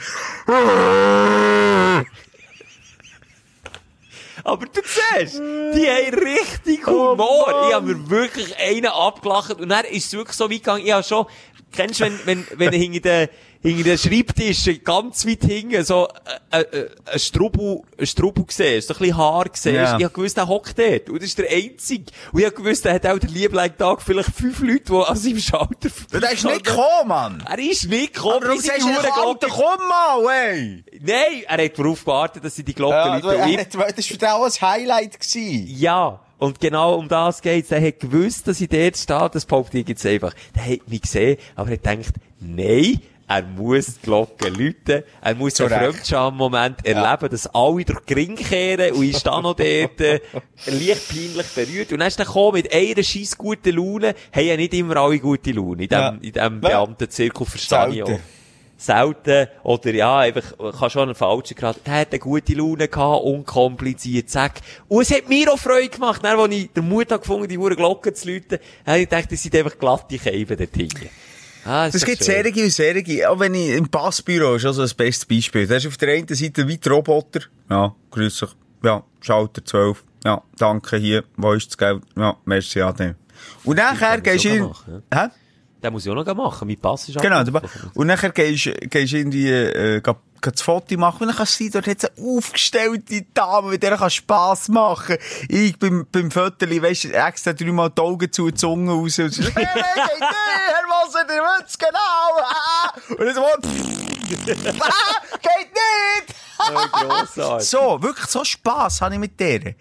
Aber du siehst, die haben richtig Oh, Humor. ich habe mir wirklich einen abgelacht. Und dann ist es wirklich so weit gegangen. Ich habe schon, kennst du, wenn, wenn, wenn hinter den, hinter den Schreibtisch, ganz weit hinten, so, äh, äh, ein Strubel, ein Strubel siehst, so ein bisschen Haar siehst. Ja. Ich habe gewusst, der hockt dort. Und das ist der Einzige. Und ich habe gewusst, der hat auch den lieben Tag vielleicht fünf Leute, die an seinem Schalter Der ist nicht gekommen, Mann. Er ist nicht gekommen. Aber in sagst du Hurenglocke- Alter, komm mal, ey! Nein, er hat darauf gewartet, dass sie die Glocke Ja, läuten. er das war für dich auch ein Highlight. Gewesen. Ja, und genau um das geht's. Der hat gewusst, dass ich dort stehe, das behaupte ich jetzt einfach. Der hat mich gesehen, aber er gedacht, nein, er muss die Glocke läuten, er muss den Recht. Fremdscham-Moment erleben, dass alle durch den Ring kehren und ich stehe noch dort, äh, leicht peinlich berührt. Und dann ist er gekommen mit einer scheiss guten Laune, haben ja nicht immer alle gute Laune in dem, Ja. in dem Ja. Beamtenzirkel, verstehe ich auch. Selten. Oder ja, einfach, kann schon einen falschen Grad. Er hat eine gute Laune gehabt, unkompliziert, zack. Und es hat mir auch Freude gemacht, dann, als ich den Mut habe gefunden, die Hure Glocke zu läuten, habe ich gedacht, das sind einfach glatte Scheiben dort hinten. Ah, Das ist gibt schön. Serien und Serien. Auch wenn ich im Passbüro ist also das beste Beispiel. Da ist auf der einen Seite wie die Roboter. Ja, grüß dich. Ja, Schalter 12. Ja, danke hier. Wo ist das Geld? Ja, merci an Und nachher gehst du in... machen, Hä? Den muss ich auch noch machen. Mein Pass ist Genau, und nachher gehst du gehst irgendwie, äh, das Foto machen und dann kannst du sehen, dort hat es eine aufgestellte Dame, mit der kannst Spass machen. Ich beim, beim Viertel, weisst du, extra dreimal die Augen zu, die Zunge raus und so, hey, hey, geht Wasser, der wird's genau, ah. Und dann so, ah, geht nicht! Oh. So, wirklich so Spass habe ich mit der.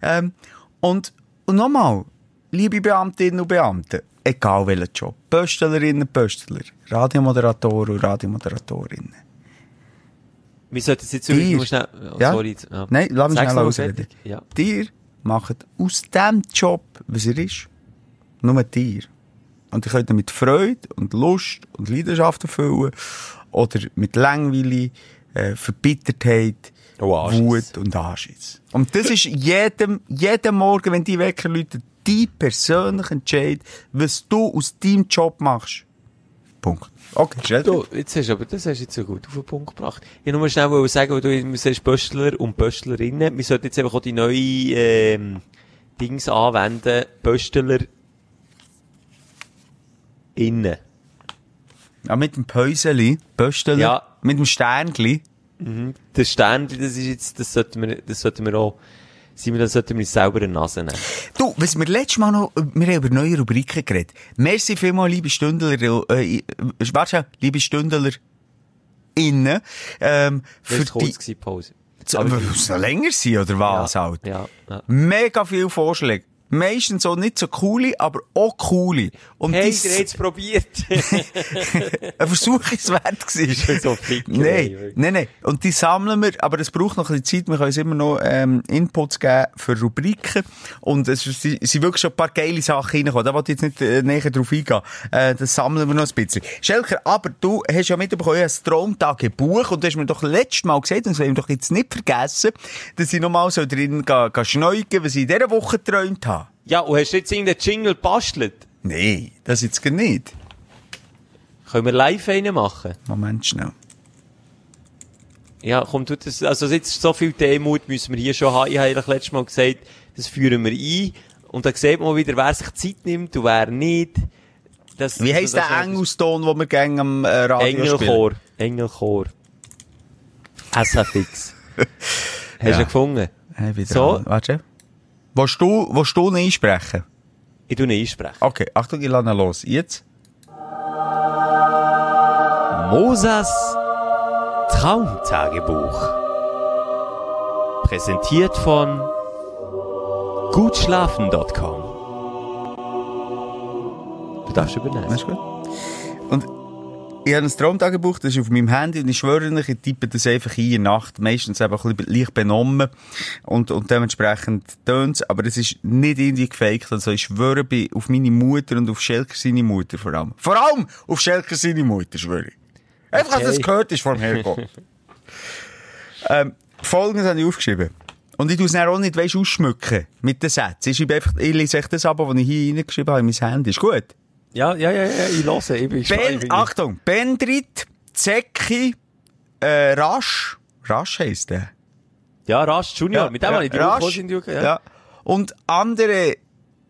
Ähm, und, und nochmal, liebe Beamtinnen und Beamte, egal welcher Job, Pöstlerinnen und Pöstler, Radiomoderatoren und Radiomoderatorinnen. Wir sollten es jetzt Dir. schnell, oh, Ja? sorry. Ja. Nein, lass mich schnell ausreden. Ja. Dir macht aus dem Job, was er ist, nur dir. Und ihr könnt ihn mit Freude und Lust und Leidenschaft erfüllen oder mit Langweile, äh, Verbittertheit, Oh. Wut und Anschiss. Und das ist jedem, jeden Morgen, wenn die Wecker läutet, dein persönlicher Entscheid, was du aus deinem Job machst. Punkt. Okay, stell Du, jetzt hast aber das hast du jetzt so gut auf den Punkt gebracht. Ich nur schnell sagen, weil du sagst, Böstler und Böstlerinnen. Wir sollten jetzt einfach auch die neue, ähm, Dings anwenden. Böstler innen. Ja, mit dem Päuseli, Pösteli, Ja. mit dem Sternli. Das Sternchen, das ist jetzt, das sollten wir, das sollten wir auch, Simon, das sollten wir selber in die Nase nehmen. Du, was wir letztes Mal noch, wir haben über neue Rubriken geredet. Merci vielmals, liebe Stündler, äh, äh, warte liebe Stündler, innen, ähm, Das für kurz die, Pause. aber muss es noch länger sein, oder was ja, halt? Ja, ja. Mega viele Vorschläge. Meistens so nicht so coole, aber auch coole. Und Hey, die- ihr habt's probiert. ein Versuch ist wert gewesen. so Ficker, ey, Nein, nein, nein. Und die sammeln wir, aber es braucht noch ein bisschen Zeit. Wir können uns immer noch ähm, Inputs geben für Rubriken. Und es sind wirklich schon ein paar geile Sachen reingekommen. Da wollte ich jetzt nicht äh, näher drauf eingehen. Äh, das sammeln wir noch ein bisschen. Schelker, aber du hast ja mitbekommen, ich habe ein Traumtagebuch und du hast mir doch letztes Mal gesagt, und das wollen wir doch jetzt nicht vergessen, dass ich nochmal so drin gehen, gehen schneugen, was ich in dieser Woche geträumt habe. Ja, und hast du jetzt irgendeinen Jingle bastelt? Nein, das jetzt gar nicht. Können wir live einen machen? Moment schnell. Ja, komm, du das, also jetzt so viel Demut müssen wir hier schon haben. Ich habe eigentlich letztes Mal gesagt, das führen wir ein. Und dann sieht man wieder, wer sich Zeit nimmt und wer nicht. Das, Wie heisst das- der Engelston, den wir gerne am äh, Radio spielen? Engelchor. Engelchor. SFX. Hast du Ja. ihn gefunden? Hey, So. Warte. Willst du, willst du ihn einsprechen? Ich tu ihn einsprechen. Okay, Achtung, ich lasse los. Jetzt? Mosas Traumtagebuch. Präsentiert von gutschlafen.com. Du darfst übernehmen. Ist gut. Und ich habe ein Traumtagebuch, das ist auf meinem Handy und ich schwöre euch, ich tippe das einfach ein in Nacht, meistens einfach ein bisschen leicht benommen und, und dementsprechend tönt's, aber es ist nicht irgendwie gefaked, also ich schwöre bei, auf meine Mutter und auf Schelker seine Mutter vor allem. Vor allem auf Schelker seine Mutter, schwöre ich. Einfach, dass Okay. das gehört ist vom Herkommen. ähm, Folgendes habe ich aufgeschrieben. Und ich tue es auch nicht, weisst, ausschmücken mit den Sätzen. Ich, schreibe einfach, ich lese echt das ab, was ich hier reingeschrieben habe in mein Handy. Ist gut? Ja, ja, ja, ja, ich höre. Ich bin. Ben, Achtung, Bendrit, Zecki, äh, Rasch, Rasch heisst der. Ja, Rast Junior. Mit dem habe ich die Rasch, in die ja. ja. Und andere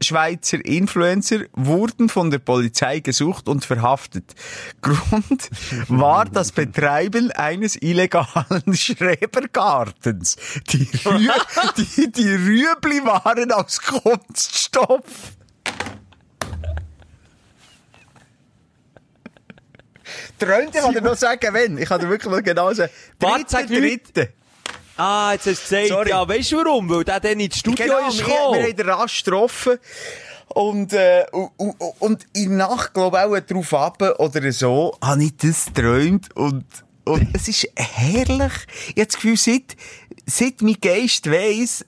Schweizer Influencer wurden von der Polizei gesucht und verhaftet. Grund war das Betreiben eines illegalen Schrebergartens. Die, Rü die, die Rüebli waren aus Kunststoff. Träumt, ich kann dir noch sagen, wenn. Ich kann dir wirklich noch genau sagen. Dritte, dritte. Ah, jetzt hast du gesagt, Sorry. ja, weißt du warum? Weil der dann ins Studio Genau, ist wir, gekommen. wir haben den rasch getroffen. Und, äh, und, und, in der Nacht, glaube ich, auch drauf ab oder so, habe ich das geträumt. Und, und es ist herrlich. Ich habe das Gefühl, seit, seit mein Geist weiss,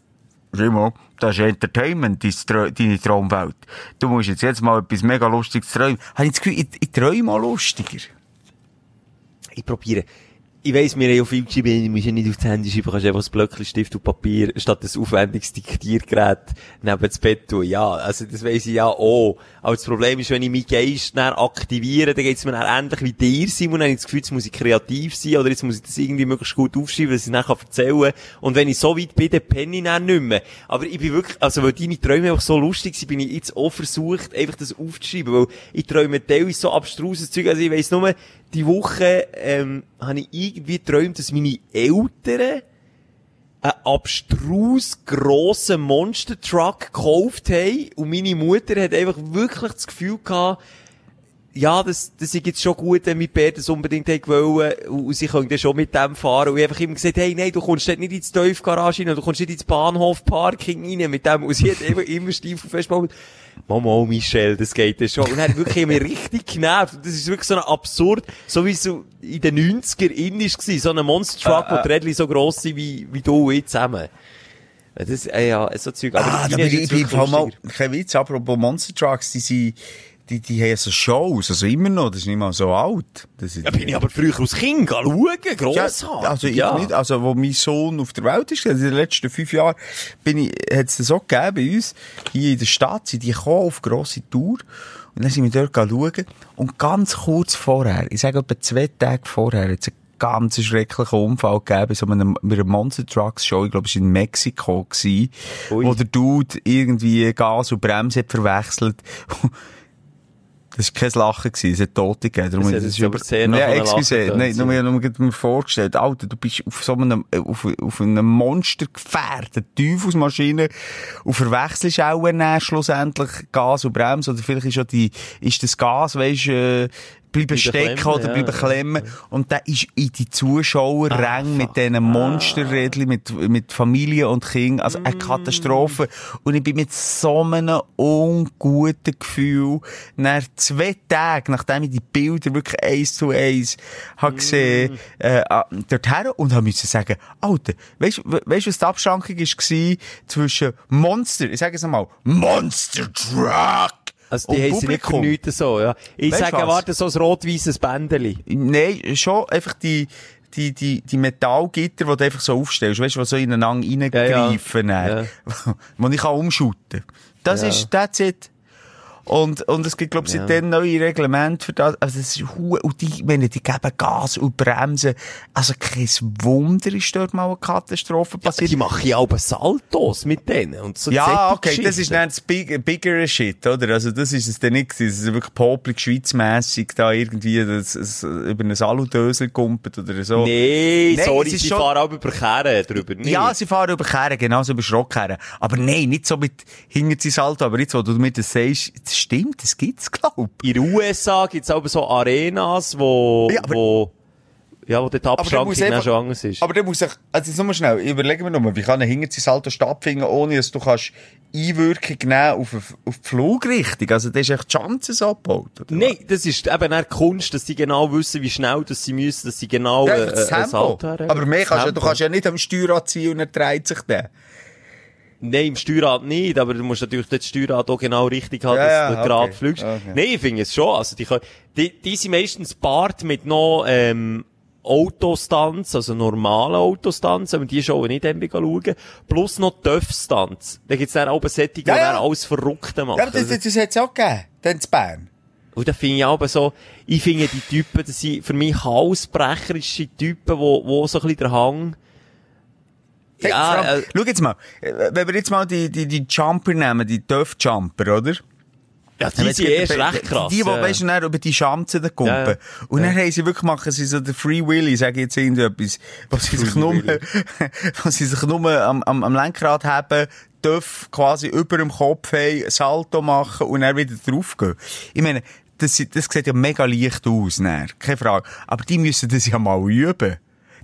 Rimo, das ist Entertainment, deine Traumwelt. Du musst jetzt, jetzt mal etwas mega Lustiges träumen. Habe ich das Gefühl, ich, ich träume auch lustiger. Ich probiere. Ich weiss, wir haben ja viel geschrieben, du musst ja nicht aufs Handy schreiben, kannst einfach ein Blöckchen Stift und Papier statt ein aufwendiges Diktiergerät neben das Bett tun. Ja, also das weiss ich ja auch. Aber das Problem ist, wenn ich meinen Geist dann aktiviere, dann geht's mir dann ähnlich wie dir, Simon, dann habe ich das Gefühl, jetzt muss ich kreativ sein oder jetzt muss ich das irgendwie möglichst gut aufschreiben, dass ich dann erzählen kann. Und wenn ich so weit bin, dann penne ich dann nicht mehr. Aber ich bin wirklich, also weil deine Träume einfach so lustig sind, bin ich jetzt auch versucht, einfach das aufzuschreiben, weil ich träume teilweise so abstruses Zeug, also ich weiss nur, die Woche, ähm, habe ich irgendwie geträumt, dass meine Eltern einen abstrus grossen Monster-Truck gekauft haben und meine Mutter hat einfach wirklich das Gefühl gehabt, ja, das, das ist jetzt schon gut, wenn mein Bär das unbedingt wollen und, und sie können dann schon mit dem fahren. Und ich einfach immer gesagt, hey, nein, du kommst dort nicht ins Tiefgarage rein, du kommst nicht ins Bahnhofparking rein mit dem. Und sie hat einfach immer stiefel festgehalten, Mama, Michelle, das geht ja schon. Und er hat wirklich mich richtig genervt. Das ist wirklich so ein absurd, so wie so in den 90er in ist gewesen, so ein Monster Truck, wo die Rädchen so gross sind wie, wie du und ich zusammen. Das, äh, ja, so Zeug. Aber Ah, da bin ich, ich mal, kein Witz, apropos Monster Trucks, die sind, die, die haben so Shows, also immer noch, das ist nicht mal so alt. Das Ja, bin ich aber früher als Kind schauen, Ja, grossartig. also ich nicht, also wo mein Sohn auf der Welt ist, also in den letzten fünf Jahren, bin ich, hat es so gegeben bei uns, hier in der Stadt, sind die gekommen auf grosse Tour, und dann sind wir dort schauen, und ganz kurz vorher, ich sage etwa zwei Tage vorher, hat es einen ganz schrecklichen Unfall gegeben, so einem, bei einer Monster Trucks Show, ich glaube, es war in Mexiko, gewesen, Ui. wo der Dude irgendwie Gas und Bremse hat verwechselt. Das war kein Lachen, gewesen, es hat Tote gegeben. Darum Das ist aber sehr ja, excuse, nein, nur, ich habe mir vorgestellt, Alter, du bist auf so einem, äh, auf, auf einem Monstergefährt, eine Teufelsmaschine, und verwechselst auch dann schlussendlich Gas und Bremse, oder vielleicht ist ja die, ist das Gas, weisst, äh, bleiben stecken oder ja, bleiben klemmen. Und der ist in die Zuschauerränge mit diesen Monsterrädchen, mit, mit Familie und Kind. Also eine Katastrophe. Und ich bin mit so einem unguten Gefühl, nach zwei Tagen, nachdem ich die Bilder wirklich eins zu eins habe gesehen, äh, ah, dorthin und habe müssen sagen, Alter, weißt du, was die Abschrankung war zwischen Monster, ich sage es nochmal, Monster Truck Also, die heissen nicht für nichts so, ja. Ich Weißt sage, was? warte, so ein rot-weißes Bändeli. Nein, schon einfach die, die, die, die Metallgitter, die du einfach so aufstellst, weißt du, die so ineinander reingreifen, Ja, ja. ja, wo ich kann umschuten. Das Ja. ist, that's it. Und, und es gibt, glaube ich, Ja. seitdem neue Reglemente für das. Also, das ist und die, meine, die geben Gas und Bremsen. Also, kein Wunder ist dort mal eine Katastrophe passiert. Die machen ja auch Saltos mit denen. Und so Ja, okay, das ist dann das big, bigger Shit, oder? Also, das ist es dann nicht gewesen. Es ist wirklich popelig, schweizmässig, da irgendwie das, das, über einen Saludösel gumpet oder so. Nee, Nein, sorry, es sie schon- fahren auch über Kehren drüber. Nicht. Ja, sie fahren über Kehren, genauso über Schrockkehren. Aber nein, nicht so mit hinter sie Salto. Aber jetzt, wo du mir das sagst, das stimmt, das gibt's, glaub. In den USA gibt's auch so Arenas, wo, Ja, aber- wo, ja, wo die der Abschrankung dann schon anders ist. Aber dann muss ich, also jetzt nur schnell, überlegen wir nur, wie kann ein Hinterzisalto stattfinden, ohne dass du kannst Einwirkung nehmen auf, auf die Flugrichtung? Also, das ist echt die Chance so gebaut, oder? Nein, das ist eben eine Kunst, dass die genau wissen, wie schnell dass sie müssen, dass sie genau Ja, äh, äh, ein Tempo. Salto hergeben. Aber mehr kannst du, du kannst ja nicht am Steuerrad ziehen und er dreht sich dann. Nein, im Steuerrad nicht, aber du musst natürlich das Steuerrad auch genau richtig haben, Ja, dass ja, du gerade okay. fliegst. Okay. Nein, ich finde es schon. Also, die, können, die, die sind meistens paart mit noch, ähm, Autostunts, also normalen Autostunts, aber die schauen nicht eben schauen. Plus noch Töff-Stunts. Da gibt's dann auch Sättige, Ja, die ja. alles Verrückte machen. Ja, aber das, das, das hat's auch gegeben. Dann zu Bern. Und da finde ich aber so, ich finde die Typen, das sind für mich hausbrecherische Typen, wo, wo so ein bisschen der Hang, Hey, Ja, allem, äh, schau jetzt mal, äh, wenn wir jetzt mal die, die, die Jumper nehmen, die Dörf-Jumper, oder? ja, die sind erst recht krass. Die, die, ja. weisst du, dann über die Schanzen da kumpen. Ja, ja. Und dann haben sie wirklich, machen sie so den Free Willy, sage ich jetzt irgendetwas, wo sie sich nur, wo sie sich nur am, am, am Lenkrad haben, dürfen quasi über dem Kopf haben, Salto machen und dann wieder draufgehen. Ich meine, das, sieht- das sieht ja mega leicht aus, dann. keine Frage. Aber die müssen das ja mal üben.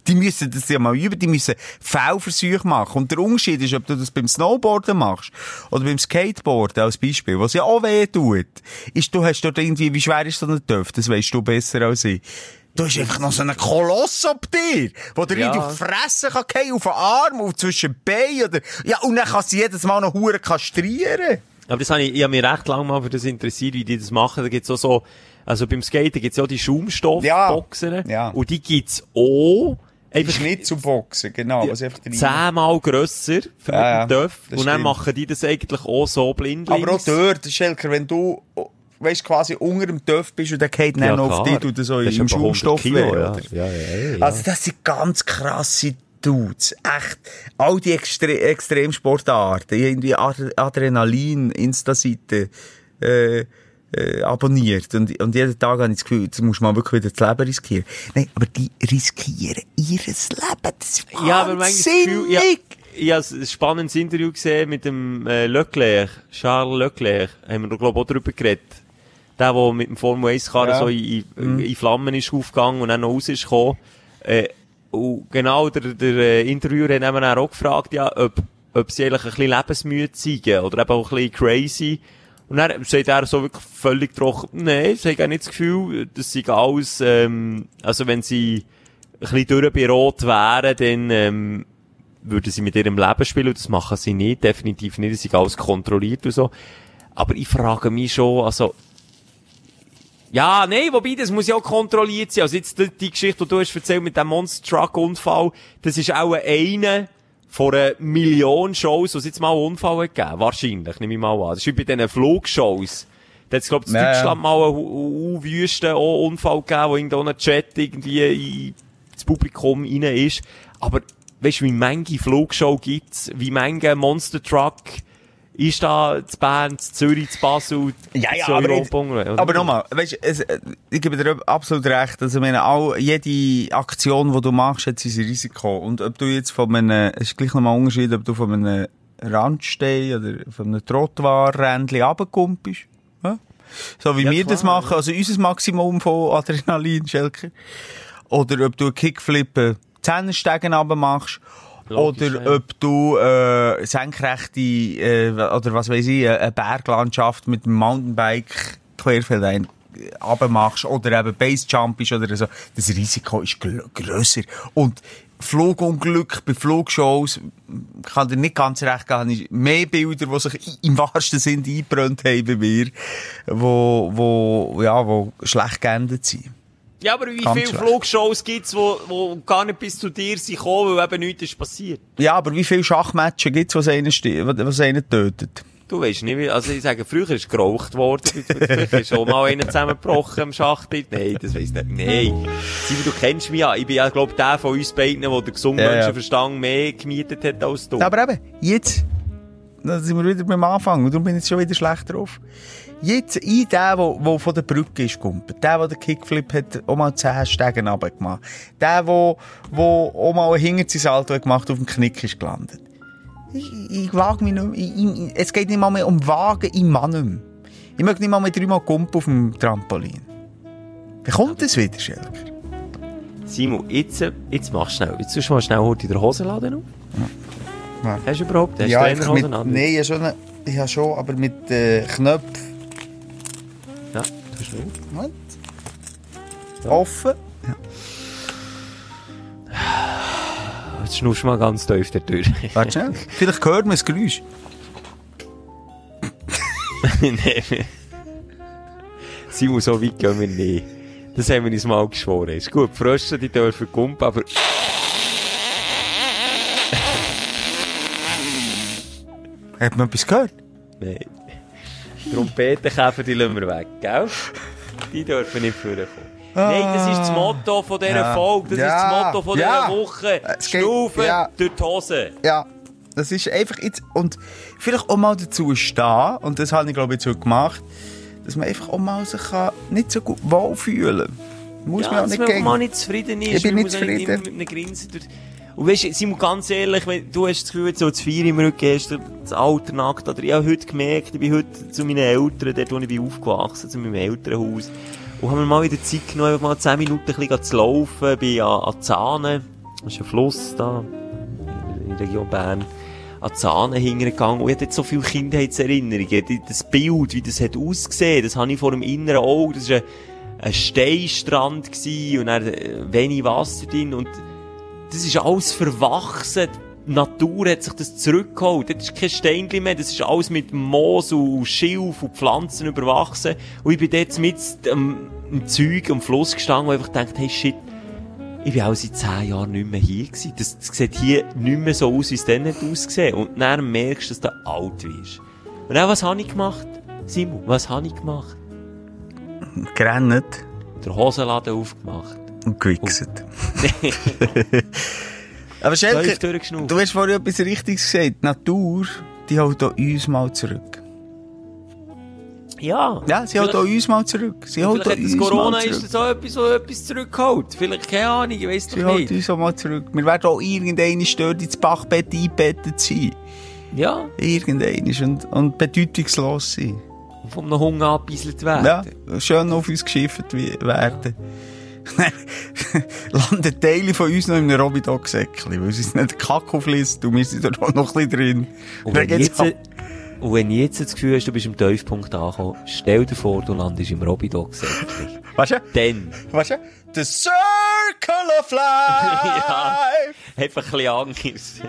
Die müssen das ja mal üben, die müssen Fehlversuche machen. Und der Unterschied ist, ob du das beim Snowboarden machst oder beim Skateboarden als Beispiel, was ja auch weh tut, ist, du hast dort irgendwie, wie schwer ist so ein Töpf, das weißt du besser als ich. Du hast einfach noch so einen Koloss ab dir, der dir Ja. auf die Fresse kann fallen, auf den Arm, auf zwischen Beinen, oder, ja, und dann kann sie jedes Mal noch Huren kastrieren. Aber das habe ich, ich habe mich recht lange mal für das interessiert, wie die das machen. Da gibt's auch so, also beim Skaten gibt's ja auch die Schaumstoffboxen. Ja. Und die gibt's auch, einfach ist nicht zum Boxen, genau, einfach drin- zehnmal grösser für Ja, ja, dem Dörf. Und dann stimmt. machen die das eigentlich auch so blindlings. Aber auch dort, Schelker, wenn du, weißt, quasi unter dem Töpf bist und der geht dann Ja, noch auf dich, tut er so Das im etwa 100 Schaumstoff Kilo, weh, ja. Ja, ja, ja. Also, das sind ganz krasse Dudes. Echt. All die Extre Extremsportarten, irgendwie Ad Adrenalin, Insta-Seite, äh, äh, abonniert. Und, und jeden Tag habe ich das Gefühl, jetzt muss man wirklich wieder das Leben riskieren. Nein, aber die riskieren ihres Leben. Das ist Ja, aber manchmal ja, wahnsinnig. ich habe ein spannendes Interview gesehen mit dem äh, Leclerc, Charles Leclerc, haben wir, glaube ich, auch darüber geredet. Der, der mit dem Formel 1 Karren Ja. so in, in, in Flammen ist aufgegangen und dann noch raus ist gekommen. Äh, und genau, der, der äh, Interviewer hat eben auch gefragt, ja, ob, ob sie eigentlich ein bisschen lebensmüde sind oder eben auch ein bisschen crazy. Und dann sagt er so wirklich völlig trocken, nein, sie haben nicht das Gefühl, dass sie alles, ähm, also wenn sie ein bisschen durchberot wären, dann, ähm, würden sie mit ihrem Leben spielen, und das machen sie nicht, definitiv nicht, sie sind alles kontrolliert und so. Aber ich frage mich schon, also, Ja, nein, wobei, das muss ja auch kontrolliert sein. Also jetzt die, die Geschichte, die du hast erzählt mit dem Monster Truck Unfall, das ist auch eine von einer Million Shows, wo es jetzt mal einen Unfall hat gegeben. Wahrscheinlich, nehme ich mal an. Das ist wie bei diesen Flugshows. Da hat es, glaub ich, in. Deutschland mal einen wüsten Unfall gegeben, wo irgendein Chat irgendwie ins Publikum rein ist. Aber, weißt du, wie manche Flugshow gibt's, wie manche Monster Truck ist da zu Bern, zu Zürich, zu Basel, Ja, ja, zu aber, jetzt, Europa, oder? aber nochmal, weißt, du, ich gebe dir absolut recht. Also, ich meine, all, jede Aktion, die du machst, hat sein Risiko. Und ob du jetzt von einem, es ist gleich nochmal ein Unterschied, ob du von einem Randstein oder von einem Trottoir-Rändchen runterkumpelst. Ja? So wie Ja, wir das klar, machen, also unser Maximum von Adrenalin, Schelker. Oder ob du einen Kickflip, äh, Zehnerstegen machst. Logisch, oder ja. ob du äh, senkrechte äh, oder was weiß ich, eine Berglandschaft mit dem Mountainbike querfeldein machst oder eben Basejump ist oder so. Das Risiko ist grösser. Und Flugunglück bei Flugshows kann dir nicht ganz recht geben. habe ich Mehr Bilder, die sich im wahrsten Sinn eingebrannt haben bei mir, wo, wo, ja, wo schlecht geendet sind. Ja, aber wie Ganz viele schlecht. Flugshows gibt's, wo, wo gar nicht bis zu dir sind gekommen, weil eben nichts ist passiert? Ja, aber wie viele Schachmatches gibt's, was einen, was einen tötet? Du weißt nicht, wie, also ich sage, früher ist geraucht worden, vielleicht ist schon mal einer zusammengebrochen am Schachbild. Nein, das weiss ich nicht. Nein. Simon, du kennst mich ja. Ich bin ja, glaub der von uns beiden, der den gesunden ja. Menschenverstand mehr gemietet hat als du. Aber eben, jetzt, da sind wir wieder beim Anfang, und darum bin ich jetzt schon wieder schlecht drauf. Jetzt, ich, der, der, der von der Brücke ist gumpet, der, der den Kickflip hat, auch mal 10 Stegen runtergemacht, der, der, der auch mal ein Hinterzisalto gemacht, auf dem Knick ist gelandet. Ich, ich wage mich nicht mehr, ich, es geht nicht mal mehr um Wagen, nicht mehr. Ich möchte nicht mal mit dreimal Kumpen auf dem Trampolin. Wie kommt das wieder, Schelker? Simon, jetzt, äh, jetzt mach schnell. Jetzt tust du mal schnell heute den Hosenladen auf. Ja. Hast du überhaupt? Hast ja, du einfach mit, nein, schon, eine- ich habe schon, aber mit äh, Knöpfen. Ja, du nicht. Moment. Offen. Jetzt schnuffst du mal ganz tief da durch. Warte schnell. Vielleicht hört man das Geräusch. nee. Simon, so weit gehen wir nicht. Das haben wir uns mal geschworen. Ist gut, die Frösche, die dürfen kumpen, aber... Hat man etwas gehört? Nein. Trompetenkäfer, die lassen wir weg, gell? Die dürfen nicht vorkommen. Nein, das ist das Motto von dieser Ja. Folge. Das Ja. ist das Motto von Ja. dieser Woche. Schnaufen ja. durch die Hose. Ja. Das ist einfach jetzt, und vielleicht auch mal dazu stehen, und das habe ich glaube ich jetzt gemacht, dass man einfach auch mal sich kann nicht so gut wohlfühlen Muss ja, man auch nicht man gegen. mal nicht zufrieden ist. Ich bin Man nicht zufrieden. immer mit einem Grinsen durch... Und weißt du, Simon, ganz ehrlich, wenn, du hast das Gefühl, so das Feier im Rücken hast, das Alter nackt, oder ich habe heute gemerkt, ich bin heute zu meinen Eltern, dort wo ich bin aufgewachsen, zu meinem Elternhaus, und haben mir mal wieder Zeit genommen, einfach mal 10 Minuten ein bisschen zu laufen, bin an, an Zahnen, das ist ein Fluss da, in der Region Bern, an Zahnen hingegangen und ich hatte jetzt so viele Kindheitserinnerungen. Das Bild, wie das hat ausgesehen, das habe ich vor dem inneren Auge, das war ein, ein Steinstrand gewesen und dann äh, wenig Wasser drin. Und das ist alles verwachsen. Die Natur hat sich das zurückgeholt. Das ist kein Steinchen mehr. Das ist alles mit Moos und Schilf und Pflanzen überwachsen. Und ich bin dort mit am, am Zeug am Fluss gestanden und einfach gedacht, hey shit, ich bin auch seit zehn Jahren nicht mehr hier gewesen. Das, das sieht hier nicht mehr so aus, wie es dann hat ausgesehen. Und dann merkst du, dass du alt wirst. Und dann, was habe ich gemacht? Simon, was habe ich gemacht? Gerannt Der Hosenladen aufgemacht. Und. Aber Schelke, du hast vorhin etwas Richtiges gesagt. Die Natur, die holt auch uns mal zurück. Ja. Ja, sie holt auch uns mal zurück. Sie holt auch uns Corona ist das auch etwas, so etwas zurückgeholt. Vielleicht, keine Ahnung, ich weiss Sie doch holt nicht. uns auch mal zurück. Wir werden auch irgendeine dort ins Bachbett eingebettet sein. Ja, Irgendeine. Und, und bedeutungslos sein. vom einem Hunger abbeiselt werden. Ja, schön auf uns geschifft werden. Landen Teile von uns noch in einem Robidog-Säckchen, weil sie es nicht Kack auflässt und wir sind da noch ein bisschen drin. Und wenn, jetzt. Und wenn jetzt das Gefühl hast, du bist am Tiefpunkt angekommen, stell dir vor, du landest im Robidog-Säckchen. Weißt du? Dann Weißt du? The Circle of Life! Ja. einfach ein bisschen Angst.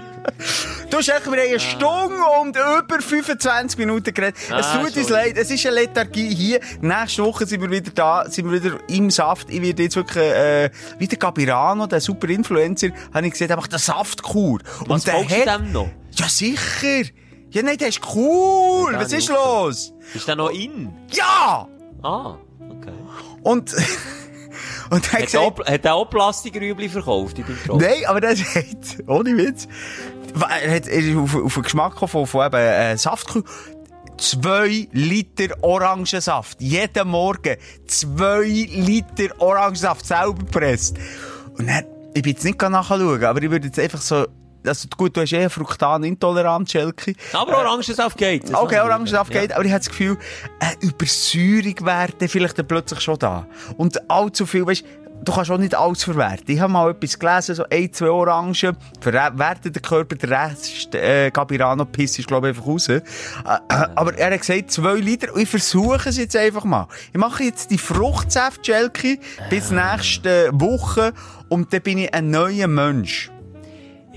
Du hast echt, haben eine Stunde und über 25 Minuten geredet. es Ah, tut uns leid, es ist eine Lethargie hier. Nächste Woche sind wir wieder da, sind wir wieder im Saft. Ich werde jetzt wirklich, äh, wie der Gabirano, der super Influencer, habe ich gesehen, einfach der Saftkur. Was der du dem noch? Ja, sicher. Ja, nein, das ist cool. Was ist los? Ist der noch in? Ja! Ah, okay. Und, und er hat Hat gesagt, auch, hat Plastikrübli verkauft in deinem Shop? Nein, aber der sagt, ohne Witz, er hat er ist auf, auf den Geschmack von, von eben, äh, Saftkühl. Zwei Liter Orangensaft. Jeden Morgen. Zwei Liter Orangensaft selber gepresst. Und dann, ich bin jetzt nicht nachschauen, aber ich würde jetzt einfach so, also gut, du hast eh eine Fruktanintoleranz, Schelke. Aber Orangensaft geht. Okay, Orangensaft geht, aber ich habe das Gefühl, eine Übersäuerung wäre vielleicht dann plötzlich schon da. Und allzu viel, weißt du kannst auch nicht alles verwerten. Ich habe mal etwas gelesen, so ein, zwei Orangen, verwertet der Körper, der Rest, äh, Gabirano Piss ist, glaube ich, einfach raus. Äh, äh, aber er hat gesagt, zwei Liter, und ich versuche es jetzt einfach mal. Ich mache jetzt die Fruchtsaft-Gelki bis nächste Woche, und dann bin ich ein neuer Mensch.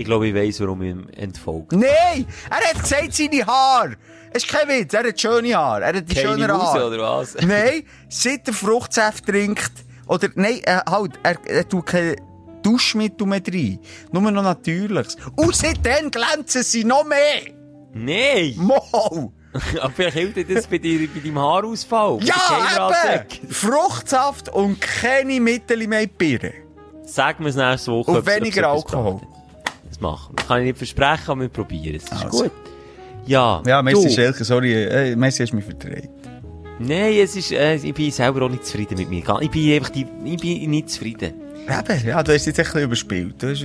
Ich glaube, ich weiss, warum ich ihm entfolgt. Nein! Er hat gesagt, seine Haare! Es ist kein Witz, er hat schöne Haare. Er hat die schönen Haare. oder was? Nein, seit er Fruchtsaft trinkt, oder, nein, äh, halt, er, er tut kein Duschmittel mehr rein. Nur noch natürliches. Und seitdem glänzen sie noch mehr! Nein! Wow! Aber vielleicht hilft dir das bei, dir, bei deinem Haarausfall. Ja, eben! Fruchtsaft und keine Mittel mehr Birne. Sag mir es nächste Woche. Und weniger Alkohol. Das machen wir. Kann ich nicht versprechen, aber wir probieren es. Ist Also. gut. Ja, Ja, Messi. Schelke, sorry, äh, Messi hast mich verdreht. Nein, es ist, äh, ich bin selber auch nicht zufrieden mit mir. Ich bin einfach die, ich bin nicht zufrieden. Eben, ja, du hast jetzt echt ein überspielt. Du hast,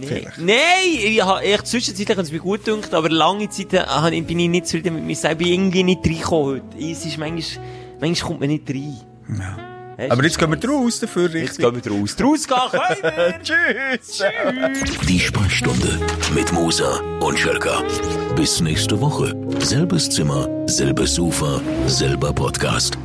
Nee. vielleicht. Nein, ich habe echt zwischenzeitlich es mir gut gedacht, aber lange Zeit äh, bin ich nicht zufrieden mit mir selber. Ich bin irgendwie nicht reingekommen heute. Es ist manchmal, manchmal kommt man nicht rein. Ja. Aber jetzt gehen wir raus dafür, Jetzt richtig? gehen wir raus. Raus gehen können wir! Tschüss! Die Sprechstunde mit Musa und Schelka. Bis nächste Woche. Selbes Zimmer, selbes Sofa, selber Podcast.